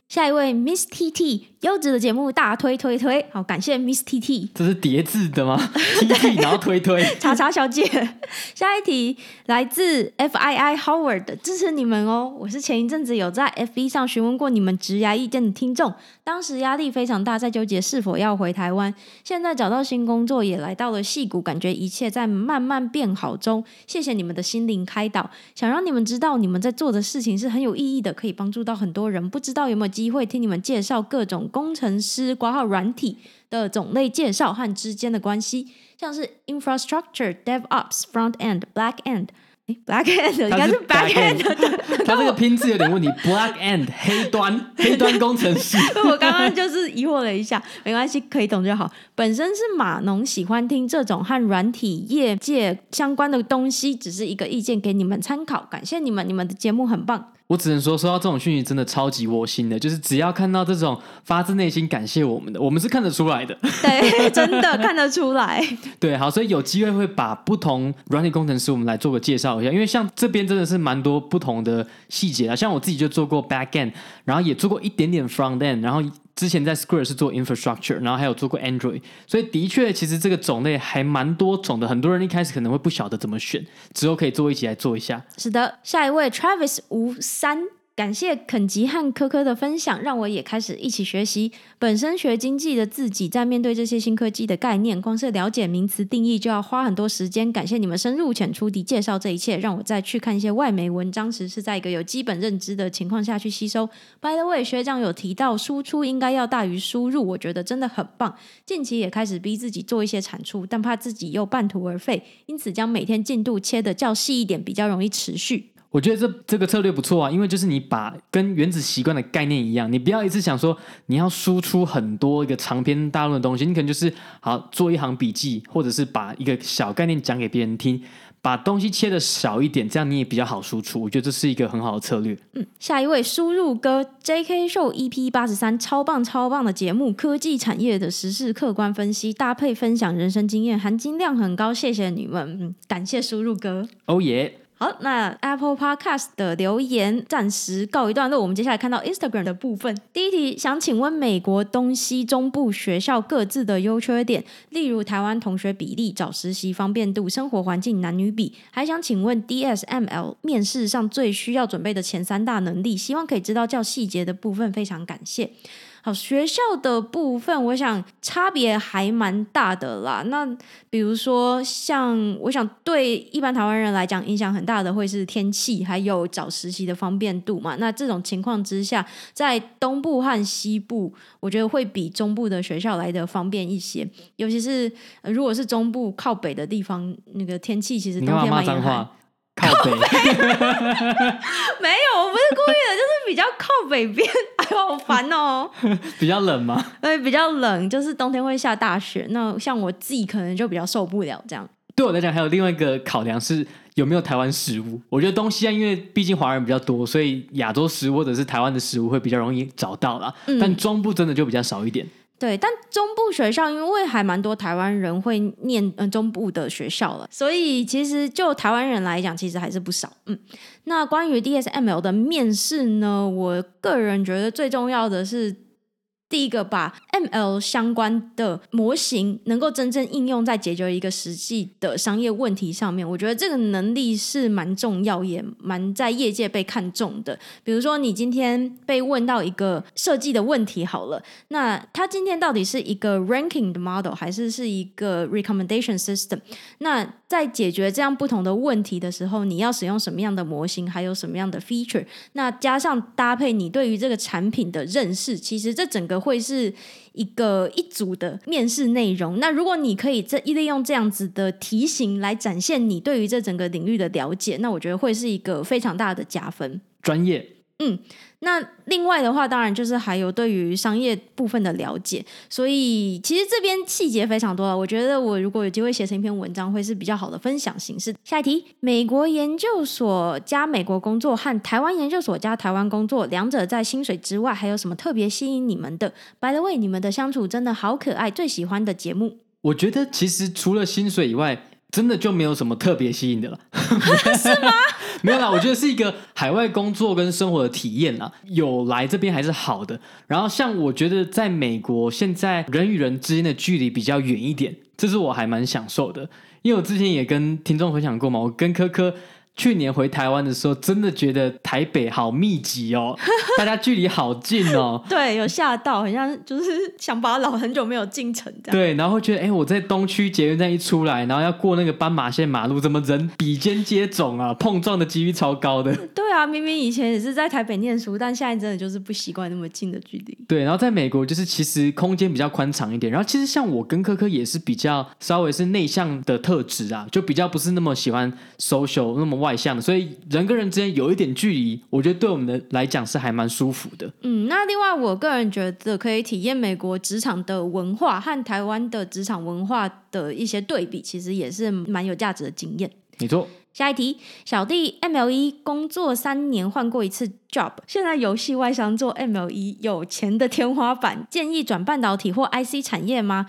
嗯。下一位 Miss T T 优质的节目大推推推，好感谢 Miss T T，这是叠字的吗？*laughs* T T 然后推推，*laughs* 查查小姐。下一题来自 F I I Howard，支持你们哦！我是前一阵子有在 F B 上询问过你们职涯意见的听众，当时压力非常大，在纠结是否要回台湾。现在找到新工作，也来到了戏谷，感觉一切在慢慢变好中。谢谢你们的心灵开导，想让你们知道你们在做的事情是很有意义的，可以帮助到很多人。不知道有没有机会听你们介绍各种工程师挂号软体的种类介绍和之间的关系，像是 infrastructure、DevOps、Front End、Black End。Black End 应该是 Back End，他这个拼字有点问题。Black End 黑端 *laughs* 黑端工程师。*laughs* 我刚刚就是疑惑了一下，没关系，可以懂就好。本身是码农，喜欢听这种和软体业界相关的东西，只是一个意见给你们参考。感谢你们，你们的节目很棒。我只能说，收到这种讯息真的超级窝心的，就是只要看到这种发自内心感谢我们的，我们是看得出来的。对，*laughs* 真的看得出来。对，好，所以有机会会把不同软体工程师我们来做个介绍因为像这边真的是蛮多不同的细节啊，像我自己就做过 back end，然后也做过一点点 front end，然后。之前在 Square 是做 infrastructure，然后还有做过 Android，所以的确其实这个种类还蛮多种的。很多人一开始可能会不晓得怎么选，之后可以做一起来做一下。是的，下一位 Travis 吴三。感谢肯吉和科科的分享，让我也开始一起学习。本身学经济的自己，在面对这些新科技的概念，光是了解名词定义就要花很多时间。感谢你们深入浅出地介绍这一切，让我再去看一些外媒文章时，是在一个有基本认知的情况下去吸收。By the way，学长有提到输出应该要大于输入，我觉得真的很棒。近期也开始逼自己做一些产出，但怕自己又半途而废，因此将每天进度切得较细一点，比较容易持续。我觉得这这个策略不错啊，因为就是你把跟原子习惯的概念一样，你不要一直想说你要输出很多一个长篇大论的东西，你可能就是好做一行笔记，或者是把一个小概念讲给别人听，把东西切的少一点，这样你也比较好输出。我觉得这是一个很好的策略。嗯，下一位输入哥 J.K. Show EP 八十三，超棒超棒的节目，科技产业的时事客观分析，搭配分享人生经验，含金量很高。谢谢你们，嗯，感谢输入哥。哦耶。好，那 Apple Podcast 的留言暂时告一段落。我们接下来看到 Instagram 的部分。第一题，想请问美国东西中部学校各自的优缺点，例如台湾同学比例、找实习方便度、生活环境男女比。还想请问 DSML 面试上最需要准备的前三大能力，希望可以知道较细节的部分。非常感谢。好，学校的部分，我想差别还蛮大的啦。那比如说，像我想对一般台湾人来讲，影响很大的会是天气，还有找实习的方便度嘛。那这种情况之下，在东部和西部，我觉得会比中部的学校来的方便一些。尤其是如果是中部靠北的地方，那个天气其实冬天蛮严寒。靠北，*laughs* 没有，我不是故意的，就是比较靠北边。哎呦，好烦哦！*laughs* 比较冷吗？对，比较冷，就是冬天会下大雪。那像我自己可能就比较受不了这样。对我来讲，还有另外一个考量是有没有台湾食物。我觉得东西啊，因为毕竟华人比较多，所以亚洲食物或者是台湾的食物会比较容易找到啦。嗯、但中部真的就比较少一点。对，但中部学校因为还蛮多台湾人会念嗯中部的学校了，所以其实就台湾人来讲，其实还是不少。嗯，那关于 DSML 的面试呢，我个人觉得最重要的是。第一个，把 ML 相关的模型能够真正应用在解决一个实际的商业问题上面，我觉得这个能力是蛮重要，也蛮在业界被看重的。比如说，你今天被问到一个设计的问题，好了，那它今天到底是一个 ranking 的 model，还是是一个 recommendation system？那在解决这样不同的问题的时候，你要使用什么样的模型，还有什么样的 feature？那加上搭配你对于这个产品的认识，其实这整个。会是一个一组的面试内容。那如果你可以这利用这样子的题型来展现你对于这整个领域的了解，那我觉得会是一个非常大的加分。专业，嗯。那另外的话，当然就是还有对于商业部分的了解，所以其实这边细节非常多。我觉得我如果有机会写成一篇文章，会是比较好的分享形式。下一题，美国研究所加美国工作和台湾研究所加台湾工作，两者在薪水之外还有什么特别吸引你们的？By the way，你们的相处真的好可爱，最喜欢的节目。我觉得其实除了薪水以外。真的就没有什么特别吸引的了，是吗？*laughs* 没有啦，我觉得是一个海外工作跟生活的体验啦，有来这边还是好的。然后像我觉得在美国，现在人与人之间的距离比较远一点，这是我还蛮享受的。因为我之前也跟听众分享过嘛，我跟科科。去年回台湾的时候，真的觉得台北好密集哦，*laughs* 大家距离好近哦。对，有吓到，好像就是想把老很久没有进城这样。对，然后会觉得，哎，我在东区捷运站一出来，然后要过那个斑马线马路，怎么人比肩接踵啊？碰撞的几率超高的。对啊，明明以前也是在台北念书，但现在真的就是不习惯那么近的距离。对，然后在美国就是其实空间比较宽敞一点，然后其实像我跟科科也是比较稍微是内向的特质啊，就比较不是那么喜欢 social 那么外向的，所以人跟人之间有一点距离，我觉得对我们的来讲是还蛮舒服的。嗯，那另外我个人觉得可以体验美国职场的文化和台湾的职场文化的一些对比，其实也是蛮有价值的经验。没错。下一题，小弟 MLE 工作三年换过一次 job，现在游戏外商做 MLE 有钱的天花板，建议转半导体或 IC 产业吗？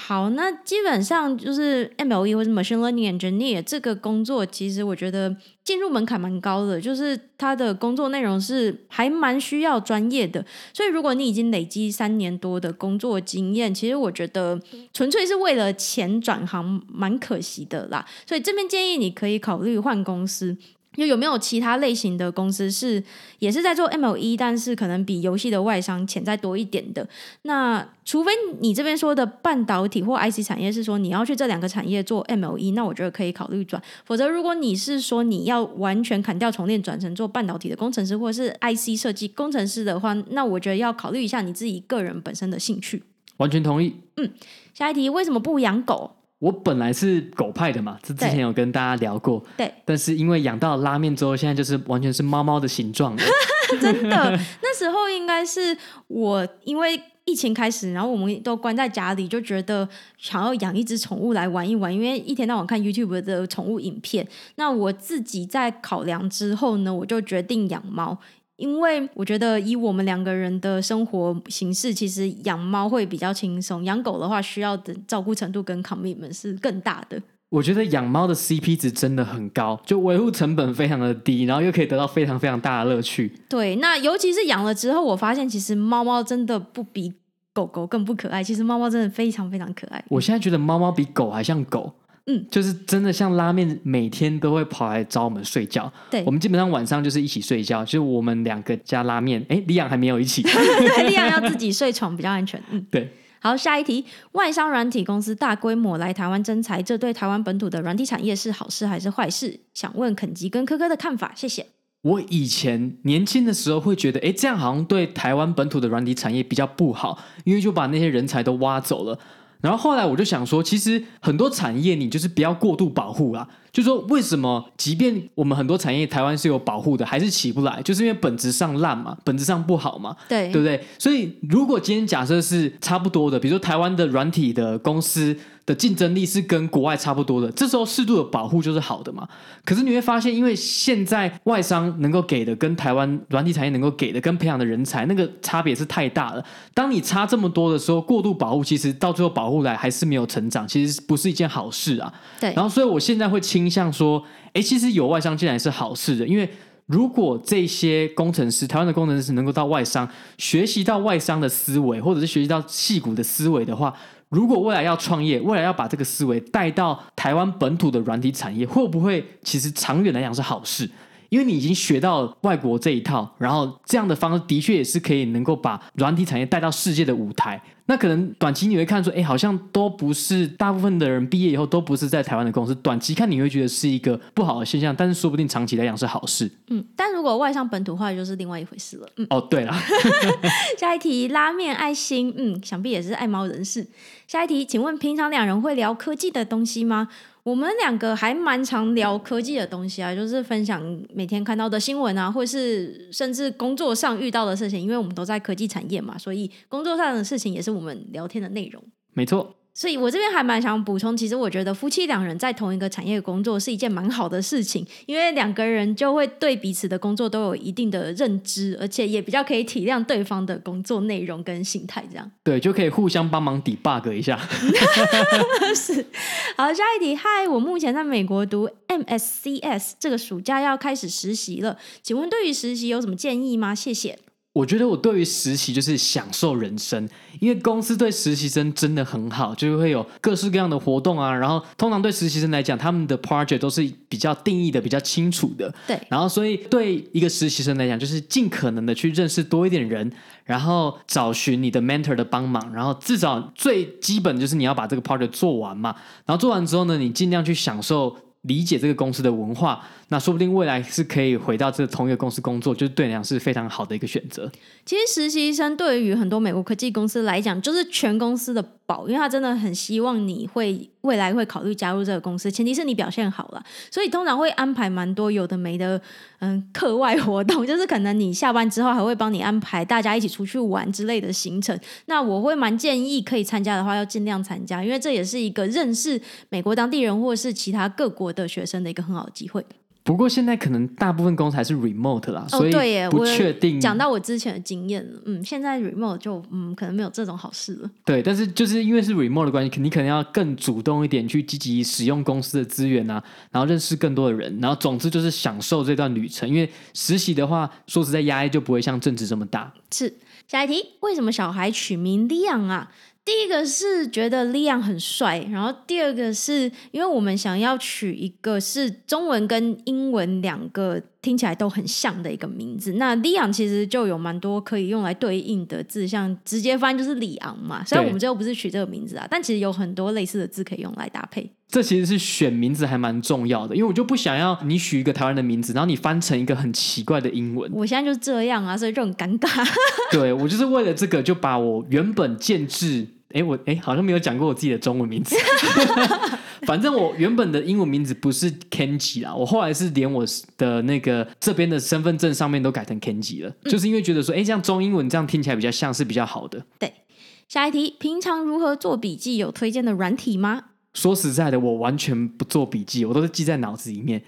好，那基本上就是 MLE 或者 Machine Learning Engineer 这个工作，其实我觉得进入门槛蛮高的，就是他的工作内容是还蛮需要专业的。所以如果你已经累积三年多的工作经验，其实我觉得纯粹是为了钱转行，蛮可惜的啦。所以这边建议你可以考虑换公司。就有没有其他类型的公司是也是在做 MLE，但是可能比游戏的外商潜在多一点的？那除非你这边说的半导体或 IC 产业是说你要去这两个产业做 MLE，那我觉得可以考虑转。否则，如果你是说你要完全砍掉重练，转成做半导体的工程师或者是 IC 设计工程师的话，那我觉得要考虑一下你自己个人本身的兴趣。完全同意。嗯，下一题，为什么不养狗？我本来是狗派的嘛，这之前有跟大家聊过。对，但是因为养到拉面之后，现在就是完全是猫猫的形状。*laughs* 真的，*laughs* 那时候应该是我因为疫情开始，然后我们都关在家里，就觉得想要养一只宠物来玩一玩，因为一天到晚看 YouTube 的宠物影片。那我自己在考量之后呢，我就决定养猫。因为我觉得以我们两个人的生活形式，其实养猫会比较轻松。养狗的话，需要的照顾程度跟 commitment 是更大的。我觉得养猫的 CP 值真的很高，就维护成本非常的低，然后又可以得到非常非常大的乐趣。对，那尤其是养了之后，我发现其实猫猫真的不比狗狗更不可爱。其实猫猫真的非常非常可爱。我现在觉得猫猫比狗还像狗。嗯，就是真的像拉面，每天都会跑来找我们睡觉。对，我们基本上晚上就是一起睡觉，就是我们两个加拉面。哎，李阳还没有一起，*laughs* 李阳要自己睡床比较安全。嗯，对。好，下一题，外商软体公司大规模来台湾征才，这对台湾本土的软体产业是好事还是坏事？想问肯吉跟科科的看法，谢谢。我以前年轻的时候会觉得，哎，这样好像对台湾本土的软体产业比较不好，因为就把那些人才都挖走了。然后后来我就想说，其实很多产业你就是不要过度保护啦。就说为什么，即便我们很多产业台湾是有保护的，还是起不来，就是因为本质上烂嘛，本质上不好嘛，对，对不对？所以如果今天假设是差不多的，比如说台湾的软体的公司。的竞争力是跟国外差不多的，这时候适度的保护就是好的嘛。可是你会发现，因为现在外商能够给的跟台湾软体产业能够给的跟培养的人才那个差别是太大了。当你差这么多的时候，过度保护其实到最后保护来还是没有成长，其实不是一件好事啊。对。然后，所以我现在会倾向说，哎，其实有外商进来是好事的，因为如果这些工程师，台湾的工程师能够到外商学习到外商的思维，或者是学习到矽谷的思维的话。如果未来要创业，未来要把这个思维带到台湾本土的软体产业，会不会其实长远来讲是好事？因为你已经学到外国这一套，然后这样的方式的确也是可以能够把软体产业带到世界的舞台。那可能短期你会看出，哎，好像都不是大部分的人毕业以后都不是在台湾的公司。短期看你会觉得是一个不好的现象，但是说不定长期来讲是好事。嗯，但如果外商本土化就是另外一回事了。嗯，哦，对了，*laughs* 下一题，拉面爱心，嗯，想必也是爱猫人士。下一题，请问平常两人会聊科技的东西吗？我们两个还蛮常聊科技的东西啊，就是分享每天看到的新闻啊，或是甚至工作上遇到的事情，因为我们都在科技产业嘛，所以工作上的事情也是我们聊天的内容。没错。所以我这边还蛮想补充，其实我觉得夫妻两人在同一个产业工作是一件蛮好的事情，因为两个人就会对彼此的工作都有一定的认知，而且也比较可以体谅对方的工作内容跟心态，这样。*laughs* 对，就可以互相帮忙 debug 一下。是。*laughs* 好，下一题。嗨，我目前在美国读 MSCS，这个暑假要开始实习了，请问对于实习有什么建议吗？谢谢。我觉得我对于实习就是享受人生，因为公司对实习生真的很好，就会有各式各样的活动啊。然后通常对实习生来讲，他们的 project 都是比较定义的、比较清楚的。对。然后所以对一个实习生来讲，就是尽可能的去认识多一点人，然后找寻你的 mentor 的帮忙，然后至少最基本就是你要把这个 project 做完嘛。然后做完之后呢，你尽量去享受。理解这个公司的文化，那说不定未来是可以回到这同一个公司工作，就是对你来讲是非常好的一个选择。其实实习生对于很多美国科技公司来讲，就是全公司的保，因为他真的很希望你会未来会考虑加入这个公司，前提是你表现好了。所以通常会安排蛮多有的没的，嗯，课外活动，*laughs* 就是可能你下班之后还会帮你安排大家一起出去玩之类的行程。那我会蛮建议可以参加的话，要尽量参加，因为这也是一个认识美国当地人或是其他各国的学生的一个很好的机会。不过现在可能大部分公司还是 remote 啦，哦、所以不确定。讲到我之前的经验了，嗯，现在 remote 就嗯可能没有这种好事了。对，但是就是因为是 remote 的关系，你可能要更主动一点，去积极使用公司的资源啊，然后认识更多的人，然后总之就是享受这段旅程。因为实习的话，说实在压力就不会像正职这么大。是，下一题，为什么小孩取名 Leon 啊？第一个是觉得 Liam 很帅，然后第二个是因为我们想要取一个是中文跟英文两个听起来都很像的一个名字。那 Liam 其实就有蛮多可以用来对应的字，像直接翻就是里昂嘛。虽然我们最后不是取这个名字啊，但其实有很多类似的字可以用来搭配。这其实是选名字还蛮重要的，因为我就不想要你取一个台湾的名字，然后你翻成一个很奇怪的英文。*laughs* 我现在就是这样啊，所以就很尴尬。对，我就是为了这个，就把我原本建制。哎，我哎，好像没有讲过我自己的中文名字。*laughs* 反正我原本的英文名字不是 Kenji 啦，我后来是连我的那个这边的身份证上面都改成 Kenji 了，嗯、就是因为觉得说，哎，这样中英文这样听起来比较像是比较好的。对，下一题，平常如何做笔记？有推荐的软体吗？说实在的，我完全不做笔记，我都是记在脑子里面。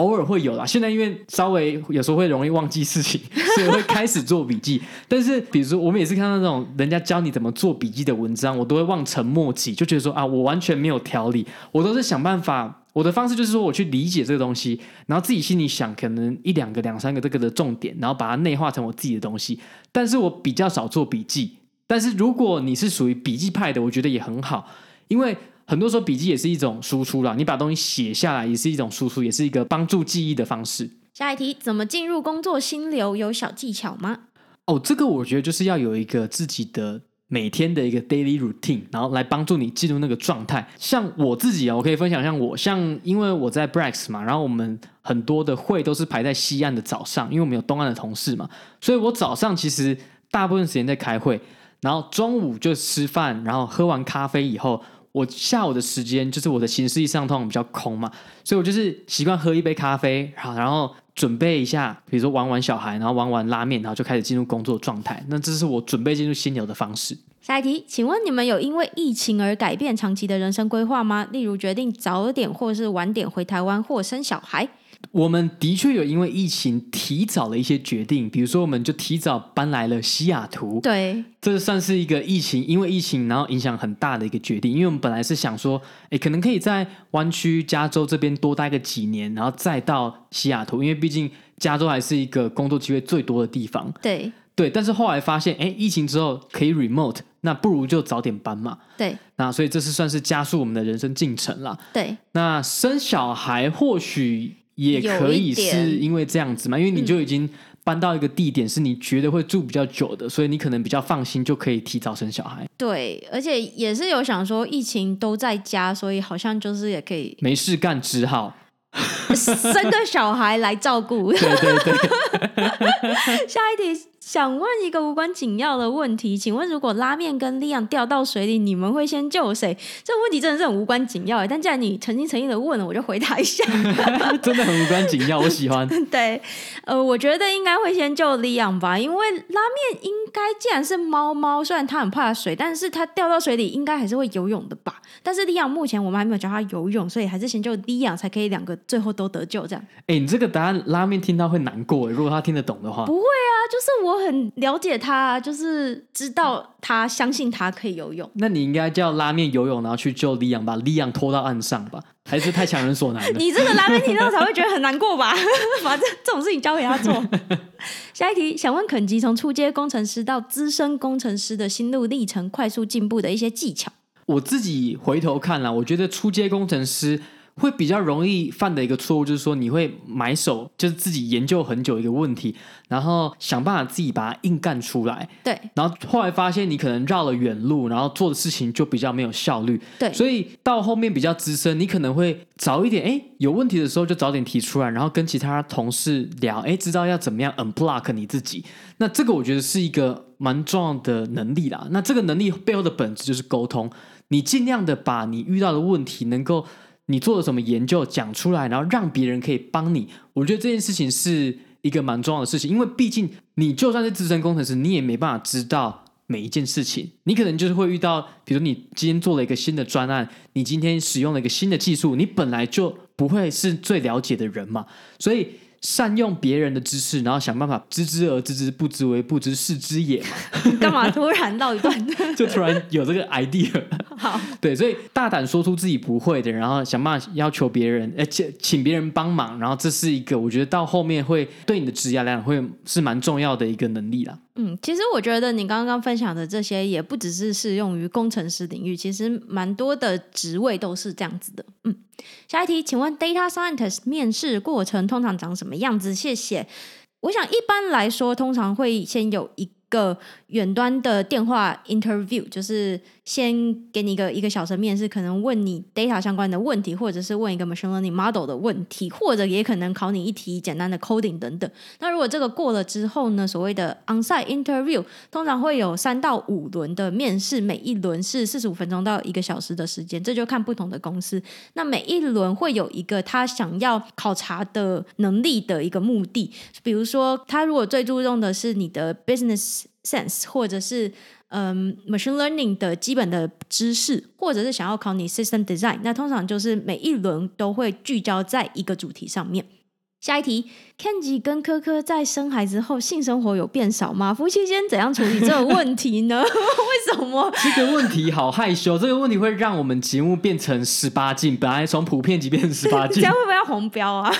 偶尔会有啦，现在因为稍微有时候会容易忘记事情，*laughs* 所以会开始做笔记。但是，比如说我每次看到那种人家教你怎么做笔记的文章，我都会望尘莫及，就觉得说啊，我完全没有条理。我都是想办法，我的方式就是说我去理解这个东西，然后自己心里想可能一两个、两三个这个的重点，然后把它内化成我自己的东西。但是我比较少做笔记。但是如果你是属于笔记派的，我觉得也很好，因为。很多时候笔记也是一种输出啦，你把东西写下来也是一种输出，也是一个帮助记忆的方式。下一题，怎么进入工作心流？有小技巧吗？哦，这个我觉得就是要有一个自己的每天的一个 daily routine，然后来帮助你进入那个状态。像我自己啊，我可以分享，像我，像因为我在 Brax 嘛，然后我们很多的会都是排在西岸的早上，因为我们有东岸的同事嘛，所以我早上其实大部分时间在开会，然后中午就吃饭，然后喝完咖啡以后。我下午的时间就是我的行事历上通常比较空嘛，所以我就是习惯喝一杯咖啡，好，然后准备一下，比如说玩玩小孩，然后玩玩拉面，然后就开始进入工作状态。那这是我准备进入心流的方式。下一题，请问你们有因为疫情而改变长期的人生规划吗？例如决定早点或是晚点回台湾或生小孩？我们的确有因为疫情提早了一些决定，比如说我们就提早搬来了西雅图。对，这算是一个疫情，因为疫情然后影响很大的一个决定。因为我们本来是想说，诶，可能可以在湾区加州这边多待个几年，然后再到西雅图，因为毕竟加州还是一个工作机会最多的地方。对对，但是后来发现，诶，疫情之后可以 remote，那不如就早点搬嘛。对，那所以这是算是加速我们的人生进程了。对，那生小孩或许。也可以是因为这样子嘛，因为你就已经搬到一个地点，是你觉得会住比较久的，嗯，所以你可能比较放心，就可以提早生小孩。对，而且也是有想说，疫情都在家，所以好像就是也可以没事干，只好生个小孩来照顾。对 *laughs* 对对，*laughs* 下一题。想问一个无关紧要的问题，请问如果拉面跟 Liam 掉到水里，你们会先救谁？这个问题真的是很无关紧要哎，但既然你诚心诚意的问了，我就回答一下。真的很无关紧要，*laughs* 我喜欢。对，呃，我觉得应该会先救 Liam 吧，因为拉面应该既然是猫猫，虽然它很怕水，但是它掉到水里应该还是会游泳的吧。但是 Liam 目前我们还没有教它游泳，所以还是先救 Liam 才可以两个最后都得救这样。哎，你这个答案拉面听到会难过，如果他听得懂的话。不会啊，就是我。很了解他，就是知道他相信他可以游泳。那你应该叫拉面游泳，然后去救李阳，把李阳拖到岸上吧？还是太强人所难了？*laughs* 你这个拉面听到才会觉得很难过吧？*laughs* 把这这种事情交给他做。*laughs* 下一题，想问肯吉从初阶工程师到资深工程师的心路历程，快速进步的一些技巧。我自己回头看了，我觉得初阶工程师。会比较容易犯的一个错误，就是说你会埋手，就是自己研究很久一个问题，然后想办法自己把它硬干出来。对。然后后来发现你可能绕了远路，然后做的事情就比较没有效率。对。所以到后面比较资深，你可能会早一点，哎，有问题的时候就早点提出来，然后跟其他同事聊，哎，知道要怎么样 unblock 你自己。那这个我觉得是一个蛮重要的能力啦。那这个能力背后的本质就是沟通，你尽量的把你遇到的问题能够。你做了什么研究讲出来，然后让别人可以帮你，我觉得这件事情是一个蛮重要的事情，因为毕竟你就算是资深工程师，你也没办法知道每一件事情。你可能就是会遇到，比如你今天做了一个新的专案，你今天使用了一个新的技术，你本来就不会是最了解的人嘛，所以。善用别人的知识，然后想办法知之而知之，不知为不知，是知也嘛。*laughs* 干嘛突然到一段？*laughs* 就突然有这个 idea。*laughs* 好，对，所以大胆说出自己不会的，然后想办法要求别人，而且请别人帮忙，然后这是一个我觉得到后面会对你的职业来讲会是蛮重要的一个能力啦。嗯，其实我觉得你刚刚分享的这些也不只是适用于工程师领域，其实蛮多的职位都是这样子的。嗯，下一题，请问 Data Scientist 面试过程通常长什么样子？谢谢。我想一般来说，通常会先有一个远端的电话 interview，就是。先给你一个一个小时面试，可能问你 data 相关的问题，或者是问一个 machine learning model 的问题，或者也可能考你一题简单的 coding 等等。那如果这个过了之后呢，所谓的 onsite interview 通常会有三到五轮的面试，每一轮是四十五分钟到一个小时的时间，这就看不同的公司。那每一轮会有一个他想要考察的能力的一个目的，比如说他如果最注重的是你的 business sense，或者是嗯，machine learning 的基本的知识，或者是想要考你 system design，那通常就是每一轮都会聚焦在一个主题上面。下一题，Kenji 跟科科在生孩子后性生活有变少吗？夫妻间怎样处理这个问题呢？*laughs* 为什么？这个问题好害羞，这个问题会让我们节目变成十八禁，本来从普遍级变成十八禁，*laughs* 这样会不会要红标啊？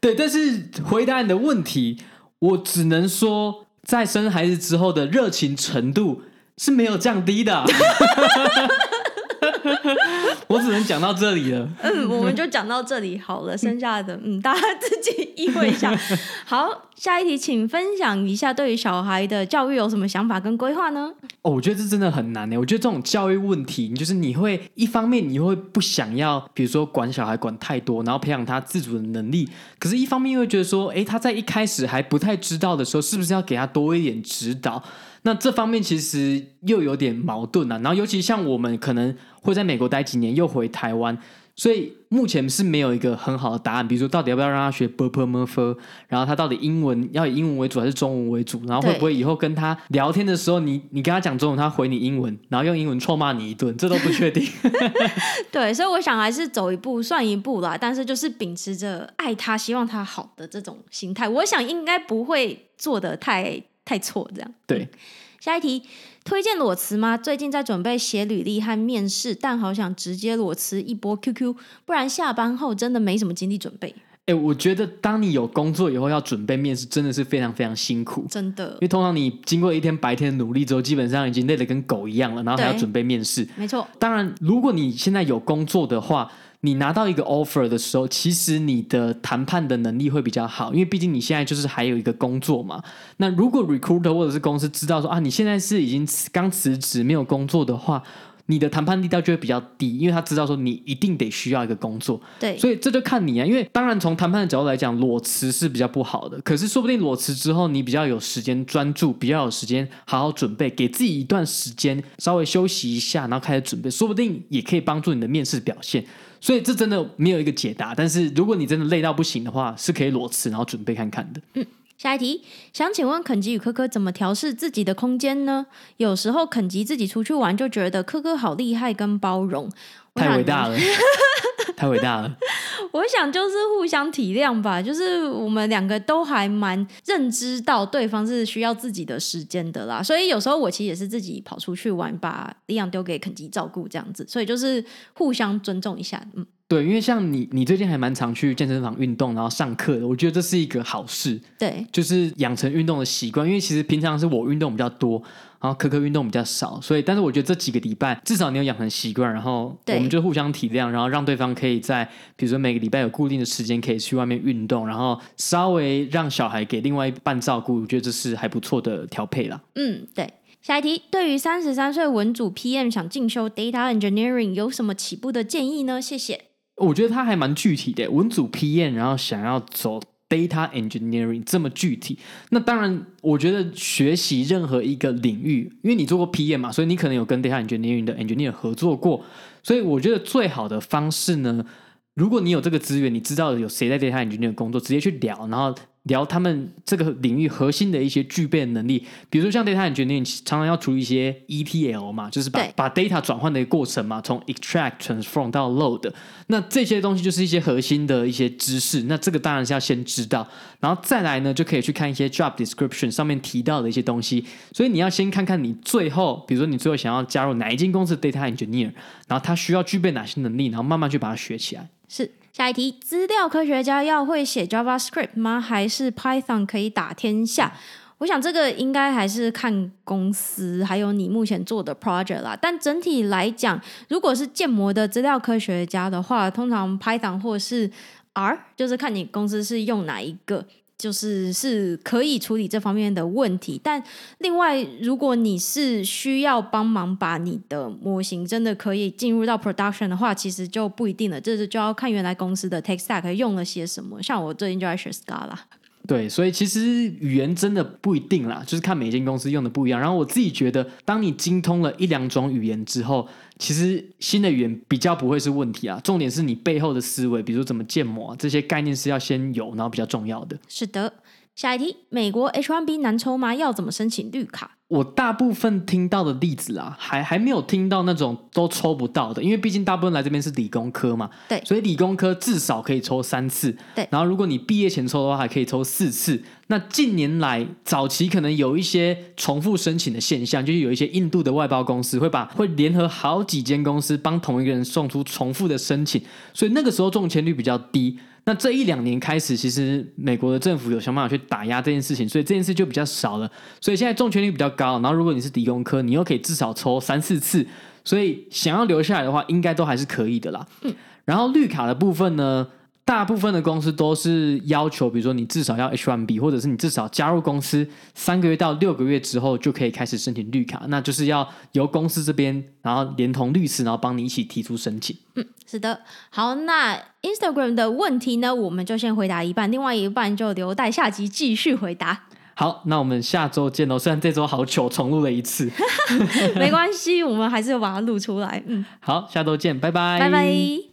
对，但是回答你的问题，我只能说。在生孩子之后的热情程度是没有降低的。*laughs* *laughs* 我只能讲到这里了。嗯，我们就讲到这里好了，剩下的嗯，*laughs* 大家自己意会一下。好，下一题，请分享一下对于小孩的教育有什么想法跟规划呢？哦，我觉得这真的很难呢。我觉得这种教育问题，你就是你会一方面你会不想要，比如说管小孩管太多，然后培养他自主的能力，可是一方面又会觉得说，哎，他在一开始还不太知道的时候，是不是要给他多一点指导？那这方面其实又有点矛盾了、啊。然后尤其像我们可能会在美国待几年，又回台湾，所以目前是没有一个很好的答案。比如说，到底要不要让他学 b u r p l e m u r f 然后他到底英文要以英文为主还是中文为主？然后会不会以后跟他聊天的时候，你你跟他讲中文，他回你英文，然后用英文臭骂你一顿，这都不确定。*laughs* 对，所以我想还是走一步算一步啦。但是就是秉持着爱他、希望他好的这种心态，我想应该不会。做的太太错这样。对。下一题，推荐裸辞吗？最近在准备写履历和面试，但好想直接裸辞一波 QQ，不然下班后真的没什么精力准备。哎、欸，我觉得当你有工作以后要准备面试，真的是非常非常辛苦，真的。因为通常你经过一天白天的努力之后，基本上已经累得跟狗一样了，然后还要准备面试。没错。当然，如果你现在有工作的话。你拿到一个 offer 的时候，其实你的谈判的能力会比较好，因为毕竟你现在就是还有一个工作嘛。那如果 recruiter 或者是公司知道说啊，你现在是已经刚辞职没有工作的话，你的谈判力道就会比较低，因为他知道说你一定得需要一个工作。对，所以这就看你啊。因为当然从谈判的角度来讲，裸辞是比较不好的。可是说不定裸辞之后，你比较有时间专注，比较有时间好好准备，给自己一段时间稍微休息一下，然后开始准备，说不定也可以帮助你的面试表现。所以这真的没有一个解答，但是如果你真的累到不行的话，是可以裸辞然后准备看看的。嗯，下一题，想请问肯吉与柯柯怎么调试自己的空间呢？有时候肯吉自己出去玩就觉得柯柯好厉害跟包容，太伟大了，*laughs* 太伟大了。*laughs* 我想就是互相体谅吧，就是我们两个都还蛮认知到对方是需要自己的时间的啦，所以有时候我其实也是自己跑出去玩，把李阳丢给肯吉照顾这样子，所以就是互相尊重一下，嗯。对，因为像你，你最近还蛮常去健身房运动，然后上课的，我觉得这是一个好事。对，就是养成运动的习惯。因为其实平常是我运动比较多，然后科科运动比较少，所以，但是我觉得这几个礼拜至少你有养成习惯，然后我们就互相体谅，然后让对方可以在比如说每个礼拜有固定的时间可以去外面运动，然后稍微让小孩给另外一半照顾，我觉得这是还不错的调配啦。嗯，对。下一题，对于三十三岁文组 PM 想进修 Data Engineering 有什么起步的建议呢？谢谢。我觉得他还蛮具体的，文组 PM，然后想要走 data engineering 这么具体。那当然，我觉得学习任何一个领域，因为你做过 PM 嘛，所以你可能有跟 data engineering 的 engineer 合作过。所以我觉得最好的方式呢，如果你有这个资源，你知道有谁在 data engineering 工作，直接去聊，然后。聊他们这个领域核心的一些具备的能力，比如说像 data engineering 常常要处理一些 ETL 嘛，就是把把 data 转换的一个过程嘛，从 extract transform 到 load，那这些东西就是一些核心的一些知识。那这个当然是要先知道，然后再来呢，就可以去看一些 job description 上面提到的一些东西。所以你要先看看你最后，比如说你最后想要加入哪一间公司的 data engineer，然后他需要具备哪些能力，然后慢慢去把它学起来。是。下一题，资料科学家要会写 JavaScript 吗？还是 Python 可以打天下？我想这个应该还是看公司，还有你目前做的 project 啦。但整体来讲，如果是建模的资料科学家的话，通常 Python 或是 R，就是看你公司是用哪一个。就是是可以处理这方面的问题，但另外，如果你是需要帮忙把你的模型真的可以进入到 production 的话，其实就不一定了，这是就要看原来公司的 tech stack 用了些什么。像我最近就在学 Scala。对，所以其实语言真的不一定啦，就是看每间公司用的不一样。然后我自己觉得，当你精通了一两种语言之后，其实新的语言比较不会是问题啊。重点是你背后的思维，比如怎么建模，这些概念是要先有，然后比较重要的。是的，下一题，美国 H1B 难抽吗？要怎么申请绿卡？我大部分听到的例子啊，还还没有听到那种都抽不到的，因为毕竟大部分来这边是理工科嘛，对，所以理工科至少可以抽三次，对，然后如果你毕业前抽的话，还可以抽四次。那近年来早期可能有一些重复申请的现象，就是有一些印度的外包公司会把会联合好几间公司帮同一个人送出重复的申请，所以那个时候中签率比较低。那这一两年开始，其实美国的政府有想办法去打压这件事情，所以这件事就比较少了。所以现在中签率比较高。然后如果你是理工科，你又可以至少抽三四次，所以想要留下来的话，应该都还是可以的啦。嗯，然后绿卡的部分呢，大部分的公司都是要求，比如说你至少要 H1B，或者是你至少加入公司三个月到六个月之后就可以开始申请绿卡，那就是要由公司这边，然后连同律师，然后帮你一起提出申请。嗯，是的。好，那 Instagram 的问题呢，我们就先回答一半，另外一半就留待下集继续回答。好，那我们下周见喽。虽然这周好糗，重录了一次，*laughs* 没关系，我们还是要把它录出来。嗯，好，下周见，拜拜，拜拜。